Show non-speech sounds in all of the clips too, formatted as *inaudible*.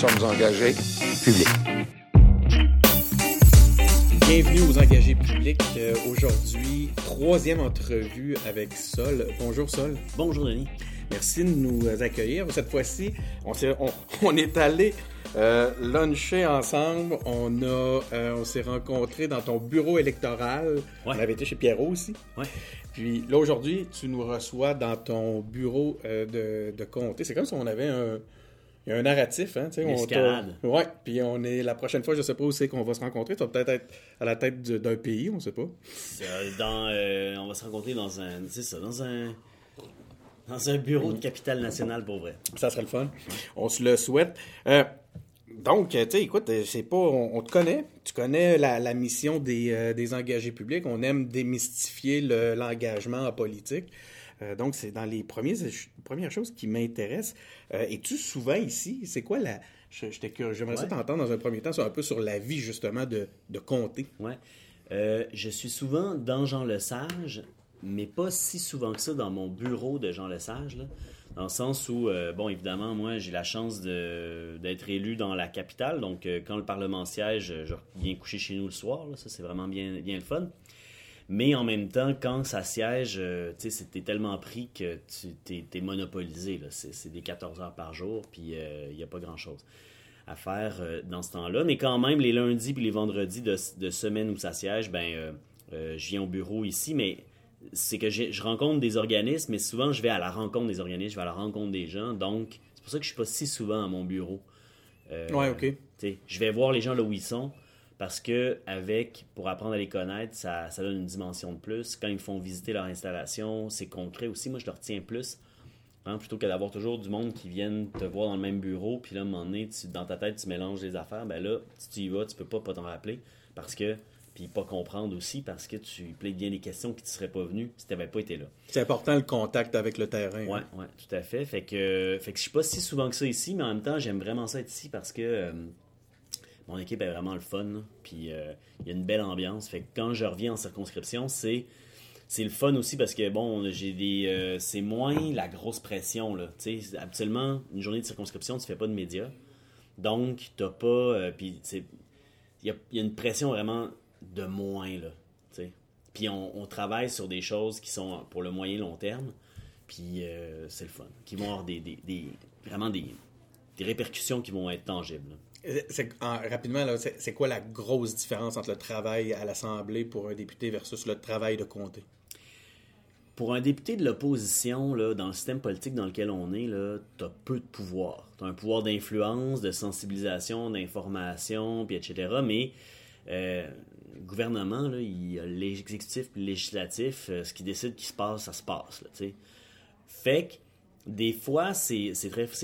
Sommes engagés publics. Bienvenue aux engagés publics. Euh, Aujourd'hui, troisième entrevue avec Sol. Bonjour Sol. Bonjour Denis. Merci de nous accueillir. Cette fois-ci, on, s'est- on- *laughs* on est allé euh, luncher ensemble. On, a, euh, on s'est rencontrés dans ton bureau électoral. Ouais. On avait été chez Pierrot aussi. Ouais. Puis là, aujourd'hui, tu nous reçois dans ton bureau euh, de, de comté. C'est comme si on avait un, il y a un narratif. Hein, tu sais, Une on escalade. Ouais. Puis on est la prochaine fois, je sais pas où c'est qu'on va se rencontrer. Tu vas peut-être être à la tête du- d'un pays, on sait pas. Dans, euh, on va se rencontrer dans un, c'est ça, dans un, dans un bureau de capitale nationale pour vrai. Ça serait le fun. On se le souhaite. Euh, donc, tu sais, écoute, euh, c'est pas, on, on te connaît. Tu connais la, la mission des, euh, des engagés publics. On aime démystifier le- l'engagement en politique. Euh, donc, c'est dans les premiers, premières choses qui m'intéressent. Euh, Es-tu souvent ici? C'est quoi la... J'aimerais ça Ouais. t'entendre dans un premier temps sur un peu sur la vie, justement, de, de comté. Ouais. Euh, je suis souvent dans Jean Lesage, mais pas si souvent que ça dans mon bureau de Jean Lesage, là. Dans le sens où, euh, bon, évidemment, moi, j'ai la chance d'être élu dans la capitale. Donc, quand le Parlement siège, je viens coucher chez nous le soir. là. Ça, c'est vraiment bien, bien le fun. Mais en même temps, quand ça siège, euh, tu sais, t'es tellement pris que tu t'es, t'es monopolisé. C'est, des 14 heures par jour, puis il n'y a pas grand-chose à faire euh, dans ce temps-là. Mais quand même, les lundis puis les vendredis de, de semaine où ça siège, ben, euh, euh, je viens au bureau ici, mais c'est que je rencontre des organismes, mais souvent je vais à la rencontre des organismes, je vais à la rencontre des gens. Donc, c'est pour ça que je suis pas si souvent à mon bureau. Euh, Ouais, OK. tu sais, je vais voir les gens là où ils sont parce que avec pour apprendre à les connaître, ça, ça donne une dimension de plus. Quand ils me font visiter leur installation, c'est concret aussi. Moi, je leur tiens plus. hein, plutôt que d'avoir toujours du monde qui viennent te voir dans le même bureau, puis là, à un moment donné, tu- dans ta tête, tu mélanges les affaires, ben là, si tu y vas, tu peux pas pas t'en rappeler, parce que, puis pas comprendre aussi, parce que tu plaides bien des questions qui ne seraient pas venues si tu n'avais pas été là. C'est important le contact avec le terrain. Hein. ouais, tout à fait. Fait que, fait que je suis pas si souvent que ça ici, mais en même temps, j'aime vraiment ça être ici parce que euh, mon équipe est vraiment le fun. Puis euh, il y a une belle ambiance. Fait que quand je reviens en circonscription, c'est c'est le fun aussi parce que bon, j'ai des euh, c'est moins la grosse pression là. Tu sais, habituellement une journée de circonscription, tu fais pas de médias. Donc t'as pas euh, puis il y a, une pression vraiment de moins là. Puis on, travaille sur des choses qui sont pour le moyen long terme. Puis c'est le fun. Qui vont avoir des, vraiment des, répercussions qui vont être tangibles. Euh, en- rapidement, c'est quoi la grosse différence entre le travail à l'Assemblée pour un député versus le travail de comté? Pour un député de l'opposition, dans le système politique dans lequel on est, tu as peu de pouvoir. Tu as un pouvoir d'influence, de sensibilisation, d'information, etc. Mais euh, le gouvernement, là, il a l'exécutif et le législatif. euh, ce qui décide qui se passe, ça se passe. Là. Fait que des fois, c'est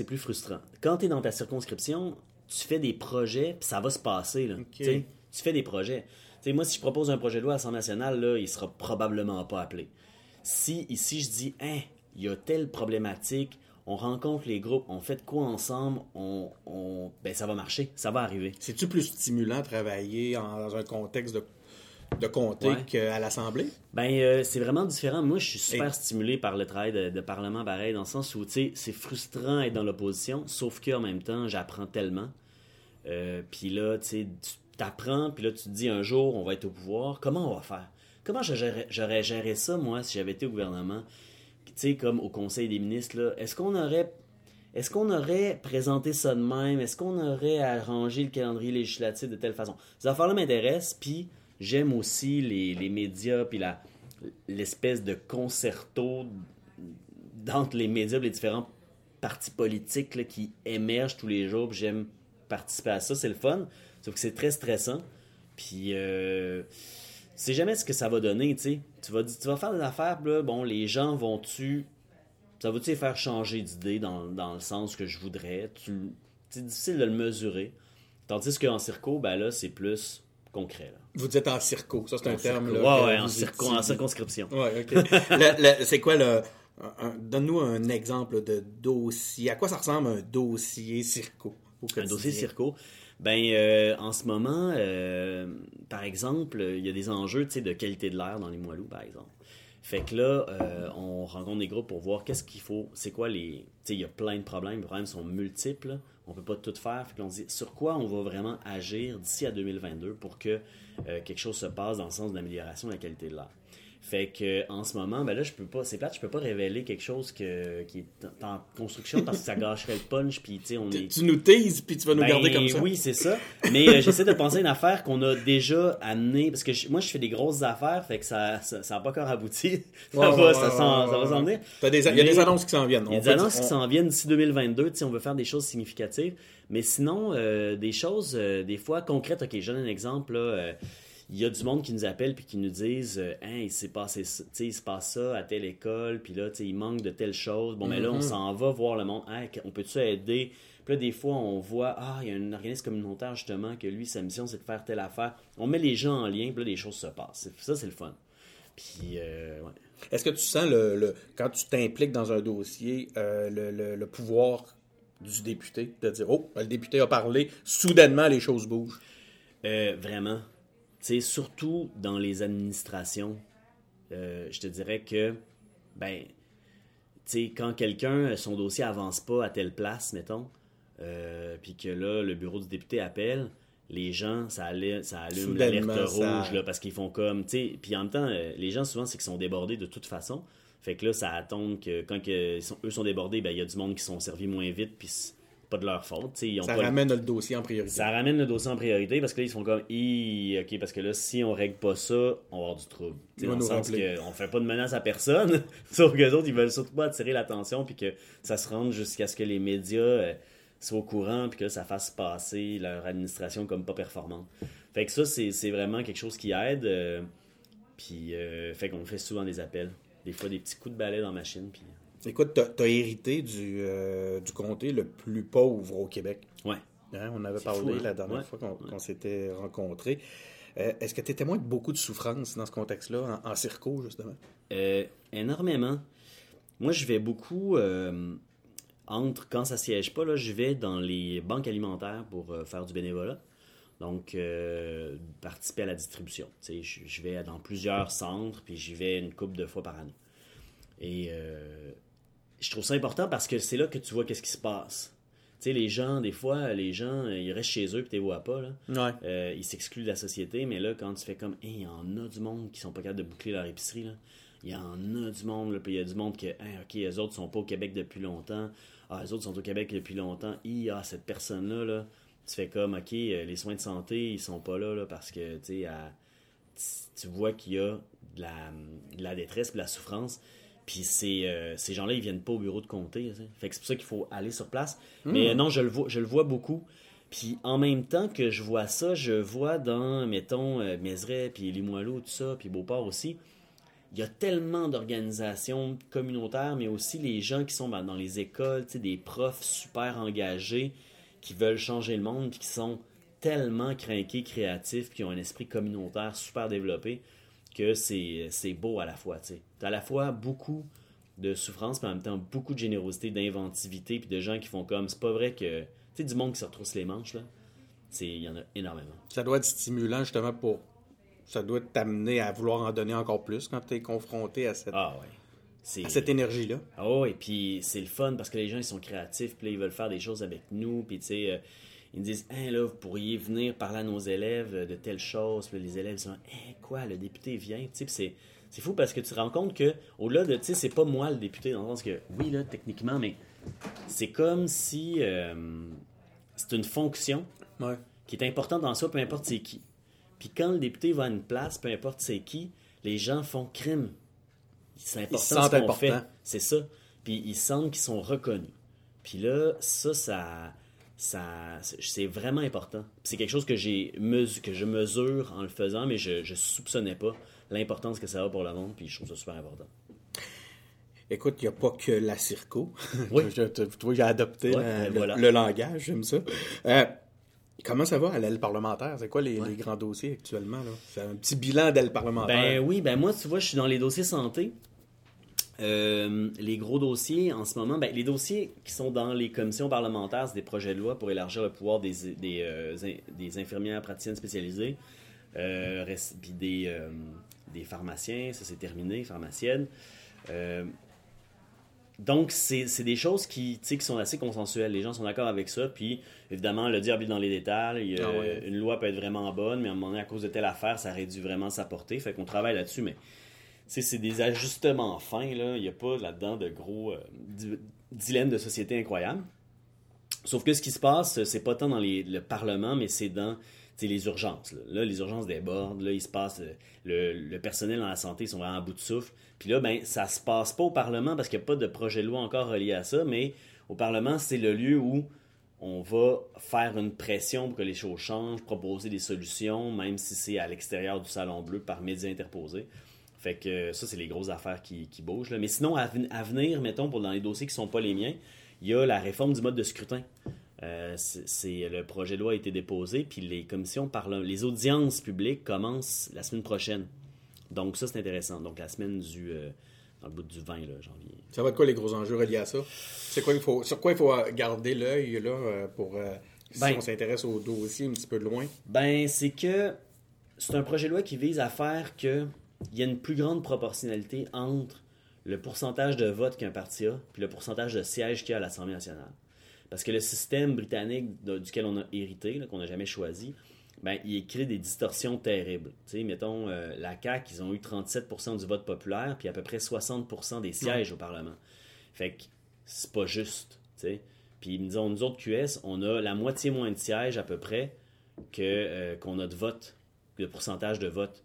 plus frustrant. Quand tu es dans ta circonscription, tu fais des projets, puis ça va se passer. Là, tu fais des projets. Tu sais, moi, si je propose un projet de loi à l'Assemblée nationale, là, il sera probablement pas appelé. Si ici je dis, hein, il y a telle problématique, on rencontre les groupes, on fait de quoi ensemble, on, on- ben ça va marcher, ça va arriver. C'est-tu plus stimulant de travailler en- dans un contexte de, de Ouais. qu'à l'Assemblée? Ben, euh, c'est vraiment différent. Moi, je suis super Et- stimulé par le travail de, de Parlement pareil, dans le sens où, tu sais, c'est frustrant d'être dans l'opposition, sauf qu'en même temps, j'apprends tellement. Euh, puis là, tu sais, tu t'apprends, puis là, tu te dis un jour, on va être au pouvoir, comment on va faire? Comment j'aurais géré ça, moi, si j'avais été au gouvernement? Tu sais, comme au Conseil des ministres, là, est-ce qu'on aurait... Est-ce qu'on aurait présenté ça de même? Est-ce qu'on aurait arrangé le calendrier législatif de telle façon? Ces affaires-là m'intéressent, puis j'aime aussi les, les médias, puis l'espèce de concerto d'entre les médias les différents partis politiques là, qui émergent tous les jours. J'aime participer à ça, c'est le fun. Sauf que c'est très stressant. Puis, euh, sais jamais ce que ça va donner, tu sais. Tu vas, faire des affaires, là, bon, les gens vont-tu... Ça va-tu les faire changer d'idée dans, dans le sens que je voudrais? C'est difficile de le mesurer. Tandis qu'en circo, ben là, c'est plus concret. Là. Vous dites en circo, ça c'est un terme. là, Ouais, ouais, en, circo, en circonscription. Ouais, ok. *laughs* C'est quoi le. Donne-nous un exemple de dossier. À quoi ça ressemble un dossier circo Un dossier circo? Ben, euh, en ce moment, euh, par exemple, il y a des enjeux de qualité de l'air dans les Moilous, par exemple. Fait que là, euh, on rencontre des groupes pour voir qu'est-ce qu'il faut, c'est quoi les... Il y a plein de problèmes, les problèmes sont multiples, on peut pas tout faire. Fait que l'on dit sur quoi on va vraiment agir d'ici à 2022 pour que euh, quelque chose se passe dans le sens de l'amélioration de la qualité de l'air? Fait que en ce moment, ben là, je peux pas, c'est plate, je peux pas révéler quelque chose que, qui est en construction parce que ça gâcherait le punch, puis tu sais, on est... tu nous teases puis tu vas nous Ben, garder comme ça. Oui, c'est ça. Mais euh, j'essaie de penser à une affaire qu'on a déjà amenée. Parce que je- moi, je fais des grosses affaires, fait que ça n'a ça, a pas encore abouti. *laughs* Ça, Ouais, va, ouais, ça, ouais, ça va s'en venir. T'as des- Il y a des annonces qui s'en viennent. Il y a On des annonces qui on- s'en viennent d'ici 2022. tu sais, On veut faire des choses significatives. Mais sinon, euh, des choses, euh, des fois, concrètes. OK, je donne un exemple. là, euh, il y a du monde qui nous appelle puis qui nous disent euh, Hein, il s'est passé ça, tu sais, il se passe ça à telle école, puis là, tu sais, il manque de telle chose. Bon, mais là, Mm-hmm. on s'en va voir le monde. Hein, on peut-tu aider Puis là, des fois, on voit Ah, il y a un organisme communautaire, justement, que lui, sa mission, c'est de faire telle affaire. On met les gens en lien, puis là, les choses se passent. Ça, c'est le fun. Puis, euh, ouais. Est-ce que tu sens, le, le- quand tu t'impliques dans un dossier, euh, le, le- le pouvoir du député de dire Oh, le député a parlé, soudainement les choses bougent Euh, vraiment. Sais, surtout dans les administrations, euh, je te dirais que, ben, tu sais, quand quelqu'un, son dossier avance pas à telle place, mettons, euh, puis que là, le bureau du député appelle, les gens, ça, allume, ça allume Soudainement, l'alerte rouge, là, parce qu'ils font comme, tu sais, puis en même temps, euh, les gens, souvent, c'est qu'ils sont débordés de toute façon. Fait que là, ça attend que quand que, ils sont- eux sont débordés, ben, il y a du monde qui sont servis moins vite, puis pas de leur faute, ils ont Ça pas ramène le dossier en priorité. ça ramène le dossier en priorité parce que là, ils sont comme, ok, parce que là, si on règle pas ça, on va avoir du trouble. Dans le sens qu'on fait pas de menace à personne, *laughs* sauf que les autres, ils veulent surtout pas attirer l'attention puis que ça se rende jusqu'à ce que les médias euh, soient au courant puis que ça fasse passer leur administration comme pas performante. Fait que ça, c'est c'est vraiment quelque chose qui aide. euh, puis, euh, fait qu'on fait souvent des appels. Des fois, des petits coups de balai dans la machine. Puis, Écoute, t'as as hérité du, euh, du comté le plus pauvre au Québec. ouais. Hein, on avait parlé fou, hein? la dernière Ouais. fois qu'on s'était rencontrés. Euh, Est-ce que tu es témoin de beaucoup de souffrance dans ce contexte-là, en, en circo, justement? Euh, énormément. Moi, je vais beaucoup euh, entre quand ça siège pas, là, je vais dans les banques alimentaires pour faire du bénévolat. Donc, participer à la distribution. Tu je, je vais dans plusieurs centres, puis j'y vais une couple de fois par année. Et euh, je trouve ça important parce que c'est là que tu vois qu'est-ce qui se passe. Tu sais, les gens, des fois, les gens, ils restent chez eux puis tu les vois pas. Là. Ouais. Euh, ils s'excluent de la société, mais là, quand tu fais comme, Hey, il y en a du monde qui sont pas capables de boucler leur épicerie, là. il y en a du monde, là, puis il y a du monde que, Hey, ok, les autres sont pas au Québec depuis longtemps, ah, les autres sont au Québec depuis longtemps, Hi, ah, cette personne-là, là, tu fais comme, ok, euh, les soins de santé, ils sont pas là, là parce que, tu sais, tu vois qu'il y a de la, de la détresse, de la souffrance. Puis ces, euh, ces gens-là, ils viennent pas au bureau de comté. Fait que c'est pour ça qu'il faut aller sur place. Mais euh, non, je le vois, je le vois beaucoup. Puis en même temps que je vois ça, je vois dans, mettons, euh, Mézeray, puis Limoilou, tout ça, puis Beauport aussi, il y a tellement d'organisations communautaires, mais aussi les gens qui sont ben, dans les écoles, des profs super engagés qui veulent changer le monde, puis qui sont tellement craqués, créatifs, qui ont un esprit communautaire super développé, que c'est beau à la fois. Tu as à la fois beaucoup de souffrance, mais en même temps beaucoup de générosité, d'inventivité, puis de gens qui font comme, c'est pas vrai que... Tu sais, du monde qui se retrousse les manches, là. Il y en a énormément. Ça doit être stimulant, justement, pour. Ça doit t'amener à vouloir en donner encore plus quand tu es confronté à cette, Ah ouais. C'est... à cette énergie-là. Ah ouais, puis c'est le fun parce que les gens ils sont créatifs, puis là, ils veulent faire des choses avec nous, puis tu sais, euh, ils me disent, hein là, vous pourriez venir parler à nos élèves de telle chose, puis là, les élèves ils sont, hein quoi, le député vient, tu sais, puis c'est fou parce que tu te rends compte que au-delà de, tu sais, c'est pas moi le député dans le sens que oui là techniquement, mais c'est comme si euh, c'est une fonction Ouais. qui est importante dans ça, peu importe c'est qui. Puis quand le député va à une place, peu importe c'est qui, les gens font crime. C'est important se sentent ce qu'on fait. C'est ça. Puis ils sentent qu'ils sont reconnus. Puis là, ça, ça, ça c'est vraiment important. C'est quelque chose que j'ai que je mesure en le faisant, mais je, je soupçonnais pas l'importance que ça a pour le monde. Puis je trouve ça super important. Écoute, il n'y a pas que la circo. *laughs* Oui. Vois, j'ai adopté Ouais, la- ben le, langage, j'aime ça. Euh, comment ça va à l'aile parlementaire? C'est quoi les, les grands dossiers actuellement? C'est un petit bilan d'aile parlementaire. Ben oui, ben moi, tu vois, je suis dans les dossiers santé. Euh, les gros dossiers en ce moment, ben, les dossiers qui sont dans les commissions parlementaires, c'est des projets de loi pour élargir le pouvoir des, des, euh, des infirmières praticiennes spécialisées, euh, puis des, des pharmaciens, ça c'est terminé, pharmaciennes. Donc, c'est des choses qui, sont assez consensuelles. Les gens sont d'accord avec ça. Puis, évidemment, le diable est dans les détails. Ah ouais. Une loi peut être vraiment bonne, mais à un moment donné, à cause de telle affaire, ça réduit vraiment sa portée. Fait qu'on travaille là-dessus, mais c'est des ajustements fins. Là. Il n'y a pas là-dedans de gros euh, di- dilemmes de société incroyables. Sauf que ce qui se passe, c'est pas tant dans le Parlement, mais c'est dans les urgences. Là. Les urgences débordent. Là, il se passe. euh, Le, le personnel dans la santé ils sont vraiment à bout de souffle. Puis là, ben, ça se passe pas au Parlement parce qu'il n'y a pas de projet de loi encore relié à ça, mais au Parlement, c'est le lieu où on va faire une pression pour que les choses changent, proposer des solutions, même si c'est à l'extérieur du Salon Bleu par médias interposés. Fait que euh, ça, c'est les grosses affaires qui, qui bougent. là. Mais sinon, à, à venir, mettons, pour dans les dossiers qui sont pas les miens, il y a la réforme du mode de scrutin. Euh, c'est le projet de loi a été déposé, puis les commissions parlent, les audiences publiques commencent la semaine prochaine. Donc ça, c'est intéressant. Donc la semaine du, euh, dans le bout du 20 là, janvier. Ça va être quoi les gros enjeux reliés à ça? C'est quoi il faut, sur quoi il faut garder l'œil là, pour euh, si Ben- on s'intéresse au dossier un petit peu de loin? Ben, c'est que c'est un projet de loi qui vise à faire que il y a une plus grande proportionnalité entre le pourcentage de votes qu'un parti a puis le pourcentage de sièges qu'il y a à l'Assemblée nationale. Parce que le système britannique de- duquel on a hérité, qu'on n'a jamais choisi, ben, il crée des distorsions terribles. Sais, mettons, euh, la CAQ, ils ont eu 37% du vote populaire, puis à peu près 60% des sièges au Parlement. Fait que c'est pas juste, sais. Puis disons, nous autres QS, on a la moitié moins de sièges à peu près que euh, qu'on a de votes, de pourcentage de votes.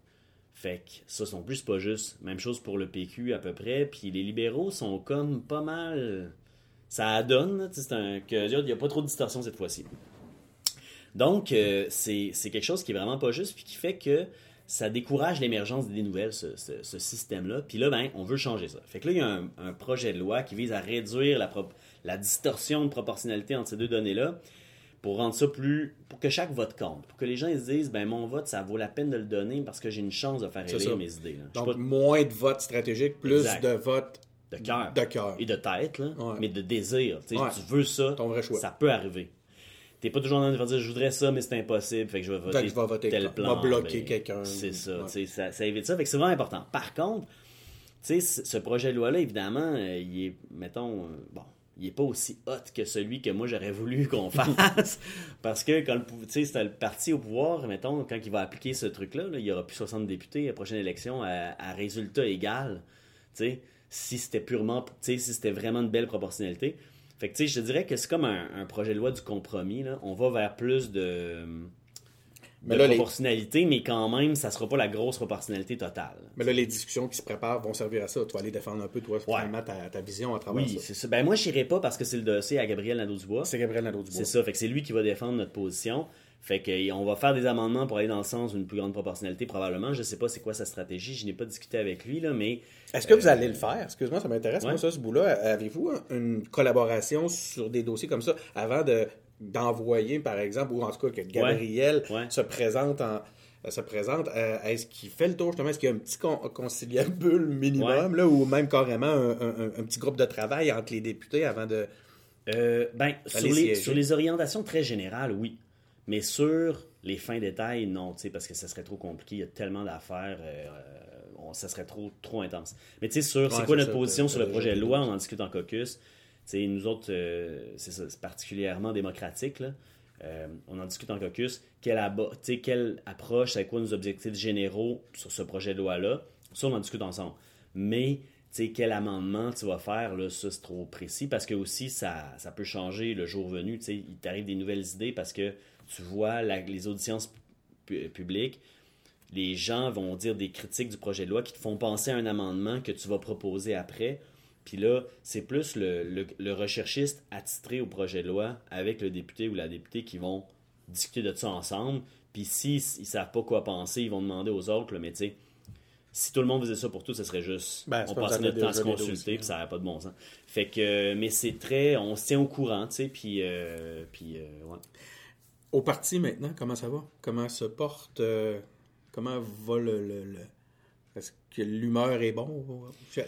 Fait que ça, non plus, pas juste. Même chose pour le PQ à peu près. Puis les libéraux sont comme pas mal. Ça donne, c'est un. il n'y a pas trop de distorsion cette fois-ci. Donc, euh, c'est quelque chose qui est vraiment pas juste, puis qui fait que ça décourage l'émergence des nouvelles, ce, système-là. Puis là, ben, on veut changer ça. Fait que là, il y a un, projet de loi qui vise à réduire la, la distorsion de proportionnalité entre ces deux données-là pour rendre ça plus. pour que chaque vote compte. Pour que les gens ils se disent, ben, mon vote, ça vaut la peine de le donner parce que j'ai une chance de faire élire mes idées. là. Donc, pas moins de votes stratégiques, plus Exact. de votes de cœur. de cœur. Et de tête, là, Ouais. mais de désir. Ouais. Tu veux ça, Ton vrai choix. ça peut arriver. T'es pas toujours en train de dire je voudrais ça, mais c'est impossible, fait que je vais voter, je vais voter tel contre. plan. Va bloquer Ben, quelqu'un. C'est ça, Ouais. ça, ça évite ça. Fait que c'est vraiment important. Par contre, ce projet de loi-là, évidemment, euh, il est, mettons, euh, bon, il est pas aussi hot que celui que moi j'aurais voulu *laughs* qu'on fasse. parce que quand le, le parti au pouvoir, mettons, quand il va appliquer ce truc-là, là, il y aura plus 60 députés à la prochaine élection à, résultat égal. Si c'était purement, si c'était vraiment une belle proportionnalité. Fait que, je dirais que c'est comme un, un projet de loi du compromis. Là. On va vers plus de, Mais de là, les- proportionnalité, mais quand même, ça sera pas la grosse proportionnalité totale. Mais là, les discussions qui se préparent vont servir à ça. Tu vas aller défendre un peu, toi, finalement, ta, ta vision à travers Oui, ça. c'est ça. Ben, moi, je n'irai pas parce que c'est le dossier à Gabriel Nadeau-Dubois. C'est Gabriel Nadeau-Dubois. C'est ça. Fait que c'est lui qui va défendre notre position. Fait que on va faire des amendements pour aller dans le sens d'une plus grande proportionnalité, probablement. Je sais pas c'est quoi sa stratégie. Je n'ai pas discuté avec lui, là, mais Est-ce que vous allez le faire? Excuse-moi, ça m'intéresse, Ouais. moi, ça, ce bout-là. Avez-vous un- une collaboration sur des dossiers comme ça avant de d'envoyer, par exemple, ou en tout cas que Gabriel Ouais. se présente en se présente, euh, est-ce qu'il fait le tour justement? Est-ce qu'il y a un petit con- conciliabule *laughs* minimum, là, ou même carrément un, un- un petit groupe de travail entre les députés avant de. Euh, ben, sur les, sur les orientations très générales, oui. Mais sur les fins détails, non, parce que ça serait trop compliqué. Il y a tellement d'affaires, euh, ça serait trop, trop intense. Mais tu sais, sur c'est quoi notre ça, position sur le projet de loi, on en discute en caucus. Nous autres, euh, c'est particulièrement démocratique, là. Euh, on en discute en caucus. Quelle, quelle approche, c'est quoi nos objectifs généraux sur ce projet de loi-là? Ça, on en discute ensemble. Mais, quel amendement tu vas faire, là, ça, c'est trop précis parce que aussi, ça, ça peut changer le jour venu. Tu sais, il t'arrive des nouvelles idées parce que tu vois les auditions pu- publiques, les gens vont dire des critiques du projet de loi qui te font penser à un amendement que tu vas proposer après. Puis là, c'est plus le, le- le recherchiste attitré au projet de loi avec le député ou la députée qui vont discuter de ça ensemble. Puis s'ils ne savent pas quoi penser, ils vont demander aux autres, là, mais tu sais, si tout le monde faisait ça pour tout, ce serait juste. Ben, on pas passait ça, notre temps à se consulter, puis ça n'avait pas de bon sens. Fait que, mais c'est très. On se tient au courant, tu sais, puis. euh, puis euh, ouais. Au parti maintenant, comment ça va? Comment se porte? euh, comment va le. le- le- Est-ce que l'humeur est bon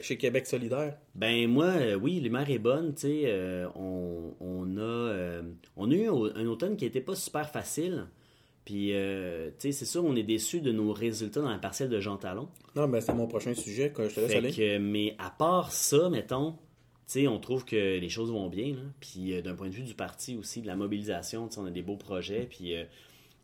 chez, Québec solidaire? Ben moi, euh, oui, l'humeur est bonne, tu sais. euh, on, on a, euh, on a eu un, automne qui n'était pas super facile. Puis, euh, tu sais, c'est sûr, on est déçu de nos résultats dans la partielle de Jean Talon. Non, mais c'est mon prochain sujet que je te laisse Fait aller. que, mais à part ça, mettons, tu sais, on trouve que les choses vont bien. Là. Puis d'un point de vue du parti aussi, de la mobilisation, tu sais, on a des beaux projets. Puis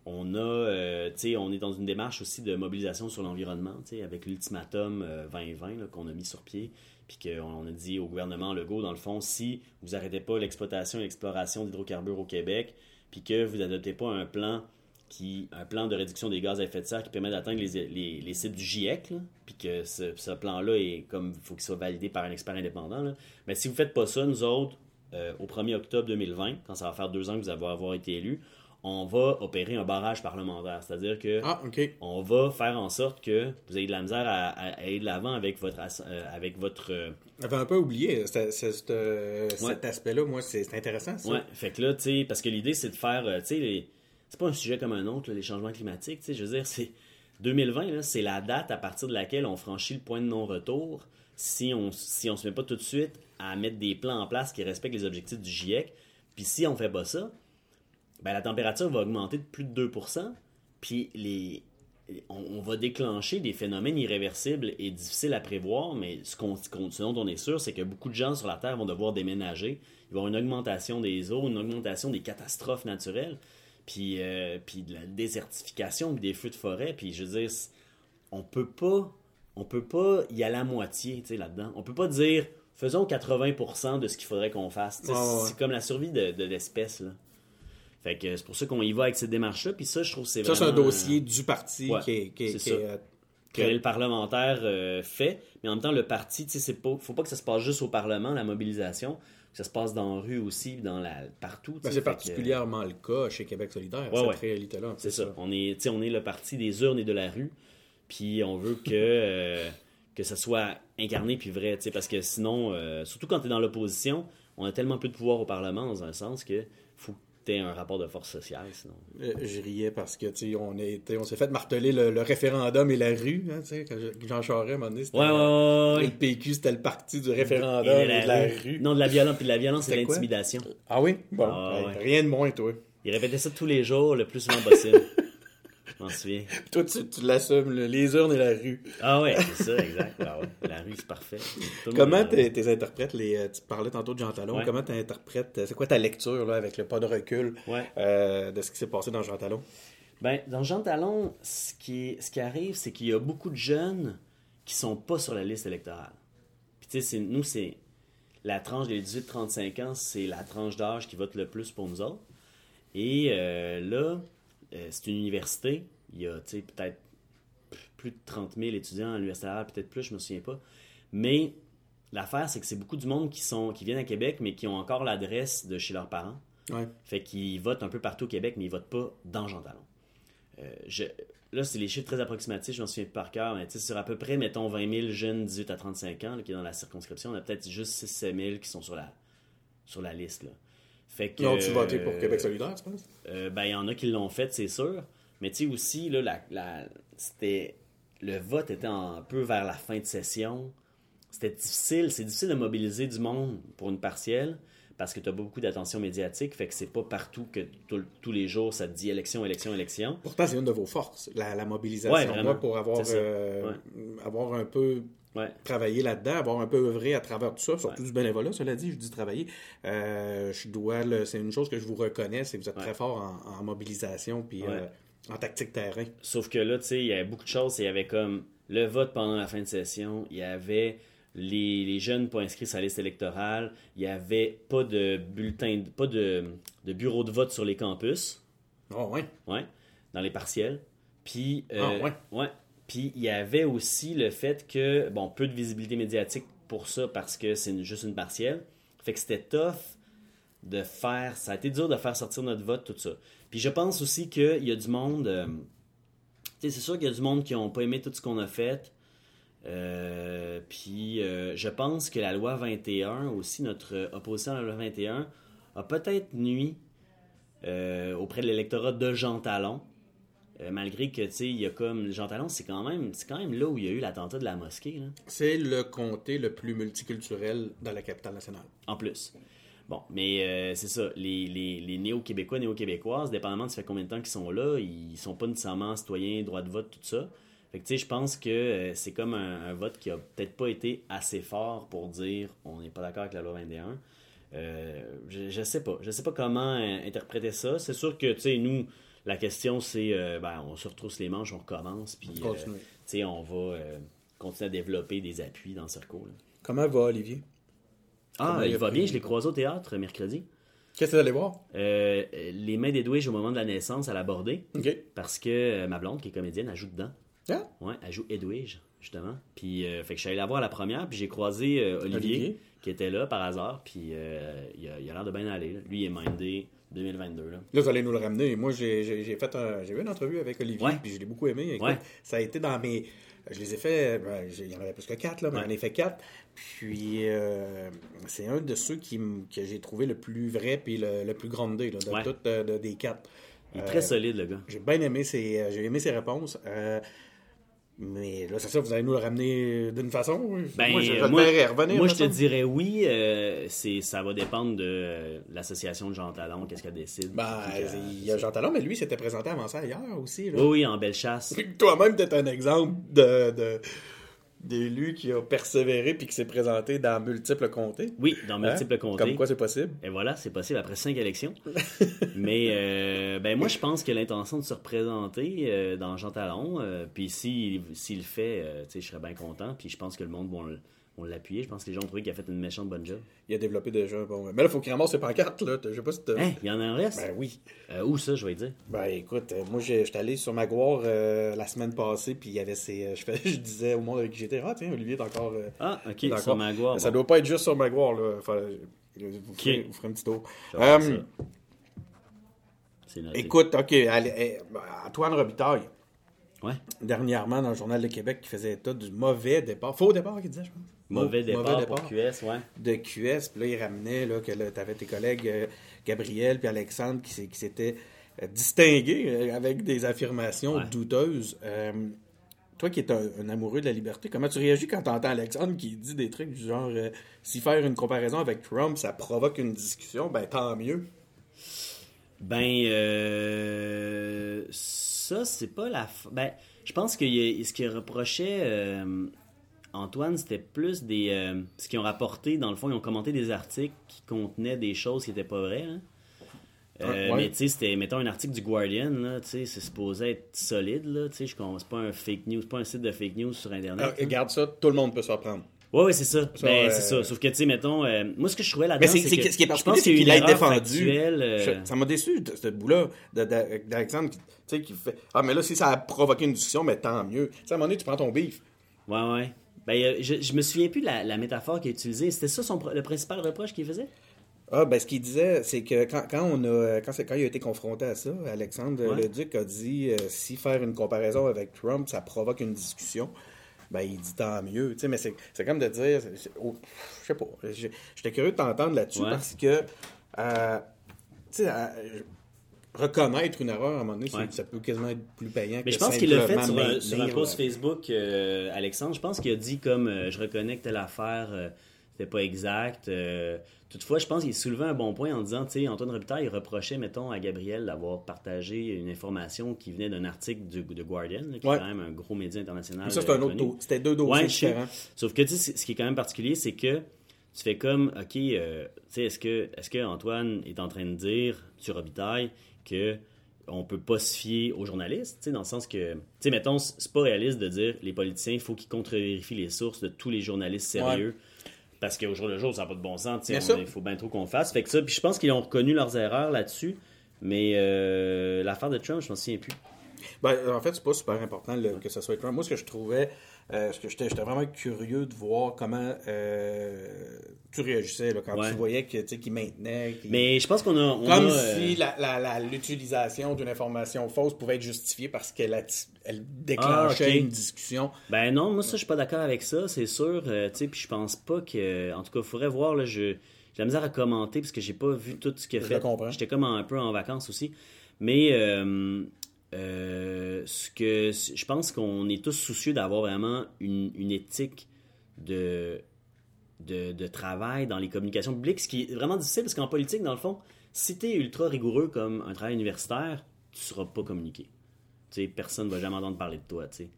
on a, euh, est dans une démarche aussi de mobilisation sur l'environnement, avec l'ultimatum euh, 2020 là, qu'on a mis sur pied. Puis qu'on on a dit au gouvernement Legault, dans le fond, si vous arrêtez pas l'exploitation et l'exploration d'hydrocarbures au Québec, puis que vous n'adoptez pas un plan qui, un plan de réduction des gaz à effet de serre qui permet d'atteindre les, les, les cibles du GIEC, puis que ce, plan-là est comme faut qu'il soit validé par un expert indépendant. Mais si vous faites pas ça, nous autres, euh, au 1er octobre 2020, quand ça va faire deux ans que vous allez avoir été élu, on va opérer un barrage parlementaire. C'est-à-dire que Ah, on va faire en sorte que vous ayez de la misère à, à- à aller de l'avant avec votre, euh, avec votre euh, J'avais un peu oublié euh, Ouais. cet aspect-là. Moi, c'est intéressant, ça. Ouais, fait que là, tu sais, parce que l'idée, c'est de faire, euh, tu sais, les- c'est pas un sujet comme un autre, là, les changements climatiques, tu sais, je veux dire, c'est 2020, là, c'est la date à partir de laquelle on franchit le point de non-retour si on si on se met pas tout de suite à mettre des plans en place qui respectent les objectifs du GIEC. Puis si on fait pas ça, ben, la température va augmenter de plus de 2%, puis les, on, on va déclencher des phénomènes irréversibles et difficiles à prévoir, mais ce, qu'on, ce dont on est sûr, c'est que beaucoup de gens sur la Terre vont devoir déménager. Il va y avoir une augmentation des eaux, une augmentation des catastrophes naturelles, puis, euh, puis de la désertification, puis des feux de forêt, puis je veux dire, on peut pas, on peut pas y aller à moitié, tu sais, là-dedans. On peut pas dire, faisons 80% de ce qu'il faudrait qu'on fasse. Ouais. C'est comme la survie de, de l'espèce, là. Fait que c'est pour ça qu'on y va avec cette démarche-là, puis ça, je trouve c'est Ça, c'est un dossier du parti ouais, qui est. Qui est- qui ça. est, euh, que le parlementaire euh, fait, mais en même temps, le parti, tu sais, c'est pas, faut pas que ça se passe juste au Parlement, la mobilisation, que ça se passe dans la rue aussi, dans la, partout. ben, c'est que, particulièrement le cas chez Québec solidaire, Ouais, cette ouais. réalité-là. C'est ça. On est, tu sais, on est le parti des urnes et de la rue, puis on veut que, euh, que ça soit incarné puis vrai, parce que sinon, euh, surtout quand tu es dans l'opposition, on a tellement peu de pouvoir au Parlement, dans un sens, que faut aies un rapport de force sociale, sinon. Euh, Je riais parce que, tu on, on s'est fait marteler le, le référendum et la rue, hein, tu sais, quand je- Jean Charest, à un moment donné, c'était- Ouais, ouais. Le PQ, c'était le parti du référendum Et et de la, rue. Non, de la violence, puis de la violence et l'intimidation. Ah oui? Bon, Ah, ben, rien de moins, toi. Il répétait ça tous les jours, le plus souvent possible. *laughs* Je m'en souviens. Toi, tu, tu l'assumes, le- les urnes et la rue. Ah ouais, c'est ça, exact. Ah ouais, La rue, c'est parfait. Tout Comment t'es interprètes les. euh, Tu parlais tantôt de Jean Talon. Ouais. Comment tu interprètes. C'est quoi ta lecture là, avec le pas de recul Ouais. euh, de ce qui s'est passé dans Jean Talon? Ben, dans Jean Talon, ce qui, est- ce qui arrive, c'est qu'il y a beaucoup de jeunes qui sont pas sur la liste électorale. Puis tu sais, nous, c'est la tranche des 18-35 ans, c'est la tranche d'âge qui vote le plus pour nous autres. Et euh, là, euh, c'est une université. Il y a, peut-être plus de 30 000 étudiants à l'université Laval, peut-être plus, je me souviens pas. Mais l'affaire, c'est que c'est beaucoup du monde qui, sont, qui viennent à Québec, mais qui ont encore l'adresse de chez leurs parents. Ouais. Fait qu'ils votent un peu partout au Québec, mais ils votent pas dans Jean Talon. Euh, je- là, c'est les chiffres très approximatifs, je m'en souviens par cœur, mais sur à peu près, mettons, 20 000 jeunes 18 à 35 ans là, qui est dans la circonscription, on a peut-être juste 6-7 000 qui sont sur la, sur la liste. Là. Fait que, Non, tu votais pour euh, Québec solidaire, tu penses? euh, ben, il y en a qui l'ont fait, c'est sûr. Mais tu sais aussi, là, la, la- c'était, le vote était un peu vers la fin de session. C'était difficile. C'est difficile de mobiliser du monde pour une partielle parce que tu as beaucoup d'attention médiatique. Fait que c'est pas partout que tout- tous les jours ça te dit élection, élection, élection. Pourtant, c'est une de vos forces, la, la mobilisation. Ouais, vraiment. Moi, pour avoir, euh, avoir un peu Ouais. travaillé là-dedans, avoir un peu œuvré à travers tout ça, surtout Ouais. du bénévolat, cela dit, je dis travailler. Euh, je dois, le- c'est une chose que je vous reconnais, c'est que vous êtes Ouais. très fort en, en mobilisation puis Ouais. euh, en tactique terrain. Sauf que là, tu sais, il y avait beaucoup de choses. Il y avait comme le vote pendant la fin de session. Il y avait les, les jeunes pas inscrits sur la liste électorale. Il y avait pas de bulletin, pas de, de bureau de vote sur les campus. Oh, ouais. Ouais, dans les partiels. Puis, euh, Ah, ouais. Puis il y avait aussi le fait que, bon, peu de visibilité médiatique pour ça parce que c'est juste une partielle. Fait que c'était tough de faire, ça a été dur de faire sortir notre vote, tout ça. Puis je pense aussi qu'il y a du monde, euh, tu sais, c'est sûr qu'il y a du monde qui n'ont pas aimé tout ce qu'on a fait. Euh, puis euh, je pense que la loi 21, aussi notre opposition à la loi 21, a peut-être nuit auprès de l'électorat de Jean Talon. Euh, malgré que, tu sais, il y a comme. Jean Talon, c'est quand, même, c'est quand même là où il y a eu l'attentat de la mosquée, C'est le comté le plus multiculturel dans la capitale nationale. en plus. Bon, mais euh, c'est ça. Les, les, les néo-québécois, néo-québécoises, dépendamment de ça fait combien de temps qu'ils sont là, ils sont pas nécessairement citoyens, droit de vote, tout ça. Fait que, tu sais, je pense que euh, c'est comme un, un vote qui a peut-être pas été assez fort pour dire on n'est pas d'accord avec la loi 21. Euh, je, je sais pas. Je sais pas comment interpréter ça. C'est sûr que, tu sais, nous, la question, c'est euh, ben, on se retrousse les manches, on recommence, puis euh, on va euh, continuer à développer des appuis dans le circo. là. Comment va Olivier? Ah, Comment il va bien. Je l'ai croisé au théâtre mercredi. Qu'est-ce que tu allé voir? Euh, les mains d'Edwige au moment de la naissance, elle a abordé OK. parce que ma blonde, qui est comédienne, elle joue dedans. Ah, Ouais, elle joue Edwige, justement. Puis, fait que je suis allé la voir à la première, puis j'ai croisé Olivier, Olivier. qui était là par hasard, puis euh, il a il a l'air de bien aller. là. Lui, il est mindé 2022. Là. Là, vous allez nous le ramener. Moi, j'ai fait un, j'ai eu une entrevue avec Olivier, Ouais. puis je l'ai beaucoup aimé. Écoute, Ouais. Ça a été dans mes. Je les ai fait. ben, il y en avait plus que quatre, là, mais Ouais. j'en ai fait quatre. Puis, euh, c'est un de ceux qui, que j'ai trouvé le plus vrai, puis le, le plus grandé, là, de toutes euh, de- des quatre. Il est Euh, très solide, le gars. J'ai bien aimé ses, euh, j'ai aimé ses réponses. Euh, mais là, c'est ça, vous allez nous le ramener d'une façon. Ben, moi, je, je euh, moi, revenir. moi, je te dirais oui. euh, c'est, ça va dépendre de euh, l'association de Jean Talon, qu'est-ce qu'elle décide. Ben, il y a Jean Talon, mais lui, s'était présenté avant ça hier aussi. Là. Oui, oui, en belle chasse. Puis que Toi-même, t'es un exemple de, de- d'élu qui a persévéré puis qui s'est présenté dans multiples comtés. Oui, dans multiples Hein? comtés. Comme quoi c'est possible. Et voilà, c'est possible après cinq élections. *laughs* Mais euh, ben moi, je pense qu'il a l'intention de se représenter euh, dans Jean Talon. euh, puis s'il s'il le fait, je serais bien content. Puis je pense que le monde va, le- vont l'appuyer. Je pense que les gens ont trouvé qu'il a fait une méchante bonne job. Il a développé déjà un bon. Mais là, il faut qu'il ramasse ses pancartes, là. Je sais pas si. Hein, il y en a un reste? Ben oui. Euh, où ça, je vais dire? Ben écoute, euh, moi j'étais allé sur Maguire euh, la semaine passée, puis il y avait ces. euh, je, *laughs* disais au monde avec qui j'étais, ah tiens, Olivier est encore. Ah, ok, d'accord. sur Magua. Ça bon, doit pas être juste sur Maguire, là. Enfin, vous, ferez, Ok. vous ferez un petit tour. ça. Écoute, ok, allez, eh, ben, Antoine Robitaille, Ouais. dernièrement dans le Journal de Québec, qui faisait état du mauvais départ. Faux départ, qu'il disait, je pense. Mauvais Mau- départ, pour QS, ouais. de QS. Puis là, il ramenait là, que tu avais tes collègues euh, Gabriel puis Alexandre qui, s'étaient euh, distingués euh, avec des affirmations Ouais. douteuses. Toi qui es un, un amoureux de la liberté, comment tu réagis quand tu entends Alexandre qui dit des trucs du genre si faire une comparaison avec Trump, ça provoque une discussion, ben tant mieux. Ben, ça, c'est pas la. f- Ben, je pense que ce qu'il reprochait Antoine, c'était plus des. euh, ce qu'ils ont rapporté, dans le fond, ils ont commenté des articles qui contenaient des choses qui n'étaient pas vraies. hein. Euh, Ouais, ouais. Mais tu sais, c'était, mettons, un article du Guardian, là, tu sais, c'est supposé être solide, là, tu sais, je c'est pas un fake news, c'est pas un site de fake news sur Internet. Alors, regarde ça, tout le monde peut se reprendre. Ouais, ouais, c'est ça. Ça, ben, euh, c'est ça. Sauf que, tu sais, mettons, euh, moi, ce que je trouvais là-dedans, c'est, ce qui est particulier, c'est qu'il a erreur défendu. euh, Je- ça m'a déçu, ce bout-là, d'Alexandre, tu sais, qui fait Ah, mais là, si ça a provoqué une discussion, mais tant mieux. Tu sais, à un moment donné, tu prends ton bif. Ouais, ouais. Ben, euh, je, je me souviens plus de la, la métaphore qu'il a utilisée. C'était ça son, le principal reproche qu'il faisait? Ah, ben, ce qu'il disait, c'est que quand, quand on a, quand, quand il a été confronté à ça, Alexandre Ouais. Leduc a dit euh, si faire une comparaison avec Trump, ça provoque une discussion, ben, il dit tant mieux. Tu sais, mais c'est, c'est comme de dire, oh, je sais pas, j'étais curieux de t'entendre là-dessus Ouais. parce que, euh, tu sais, reconnaître une erreur à un moment donné, Ouais. ça peut quasiment être plus payant Mais que je pense qu'il l'a fait sur un, sur un maintenir, post là. Facebook, euh, Alexandre. Je pense qu'il a dit comme euh, je reconnais que telle affaire, euh, c'était pas exact. Euh, toutefois, je pense qu'il soulevait un bon point en disant, tu sais, Antoine Robitaille il reprochait, mettons, à Gabriel d'avoir partagé une information qui venait d'un article du, de Guardian, là, qui Ouais. est quand même un gros média international. Ça, c'est un euh, autre. C'était deux dossiers Ouais, différents. Sauf que tu sais, ce qui est quand même particulier, c'est que tu fais comme, ok, euh, tu sais, est-ce que, est-ce que Antoine est en train de dire sur Robitaille que on peut pas se fier aux journalistes, dans le sens que, tu sais, mettons, c'est pas réaliste de dire les politiciens, il faut qu'ils contre-vérifient les sources de tous les journalistes sérieux. Parce qu'au jour le jour, ça n'a pas de bon sens. Il faut bien trop qu'on fasse. Fait que ça, puis je pense qu'ils ont reconnu leurs erreurs là-dessus. Mais euh, l'affaire de Trump, je m'en souviens plus. Ben, en fait, c'est pas super important le- que ce soit Trump. Moi, ce que je trouvais, euh, ce que j'étais vraiment curieux de voir comment euh, tu réagissais là, quand Ouais. tu voyais que, qu'il maintenait. Mais je pense qu'on a. on Comme a, euh, si la- la- la- l'utilisation d'une information fausse pouvait être justifiée parce qu'elle atti- elle déclenchait Ah, une discussion. Ben non, moi ça je suis pas d'accord avec ça, c'est sûr. euh, tu sais, puis je pense pas que. En tout cas, il faudrait voir là, je. J'ai la misère à commenter parce que j'ai pas vu tout ce qu'il a Je fait. J'étais comme un peu en vacances aussi. Mais euh, euh, ce que je pense qu'on est tous soucieux d'avoir vraiment une, une éthique de, de, travail dans les communications publiques, ce qui est vraiment difficile parce qu'en politique, dans le fond, si tu es ultra rigoureux comme un travail universitaire, tu seras pas communiqué. Tu sais, personne ne va jamais entendre parler de toi. tu sais.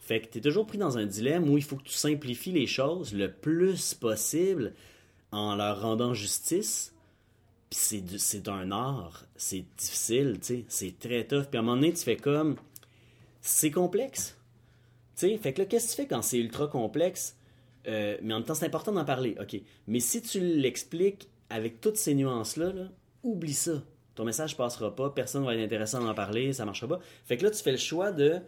Fait que tu es toujours pris dans un dilemme où il faut que tu simplifies les choses le plus possible en leur rendant justice. C'est, un art, c'est difficile, c'est très tough. Puis à un moment donné, tu fais comme. C'est complexe. Tu sais, fait que là, qu'est-ce que tu fais quand c'est ultra complexe? Euh, mais en même temps, c'est important d'en parler. Mais si tu l'expliques avec toutes ces nuances-là, là, oublie ça. Ton message passera pas, personne va être intéressé à en parler, ça marchera pas. Fait que là, tu fais le choix de.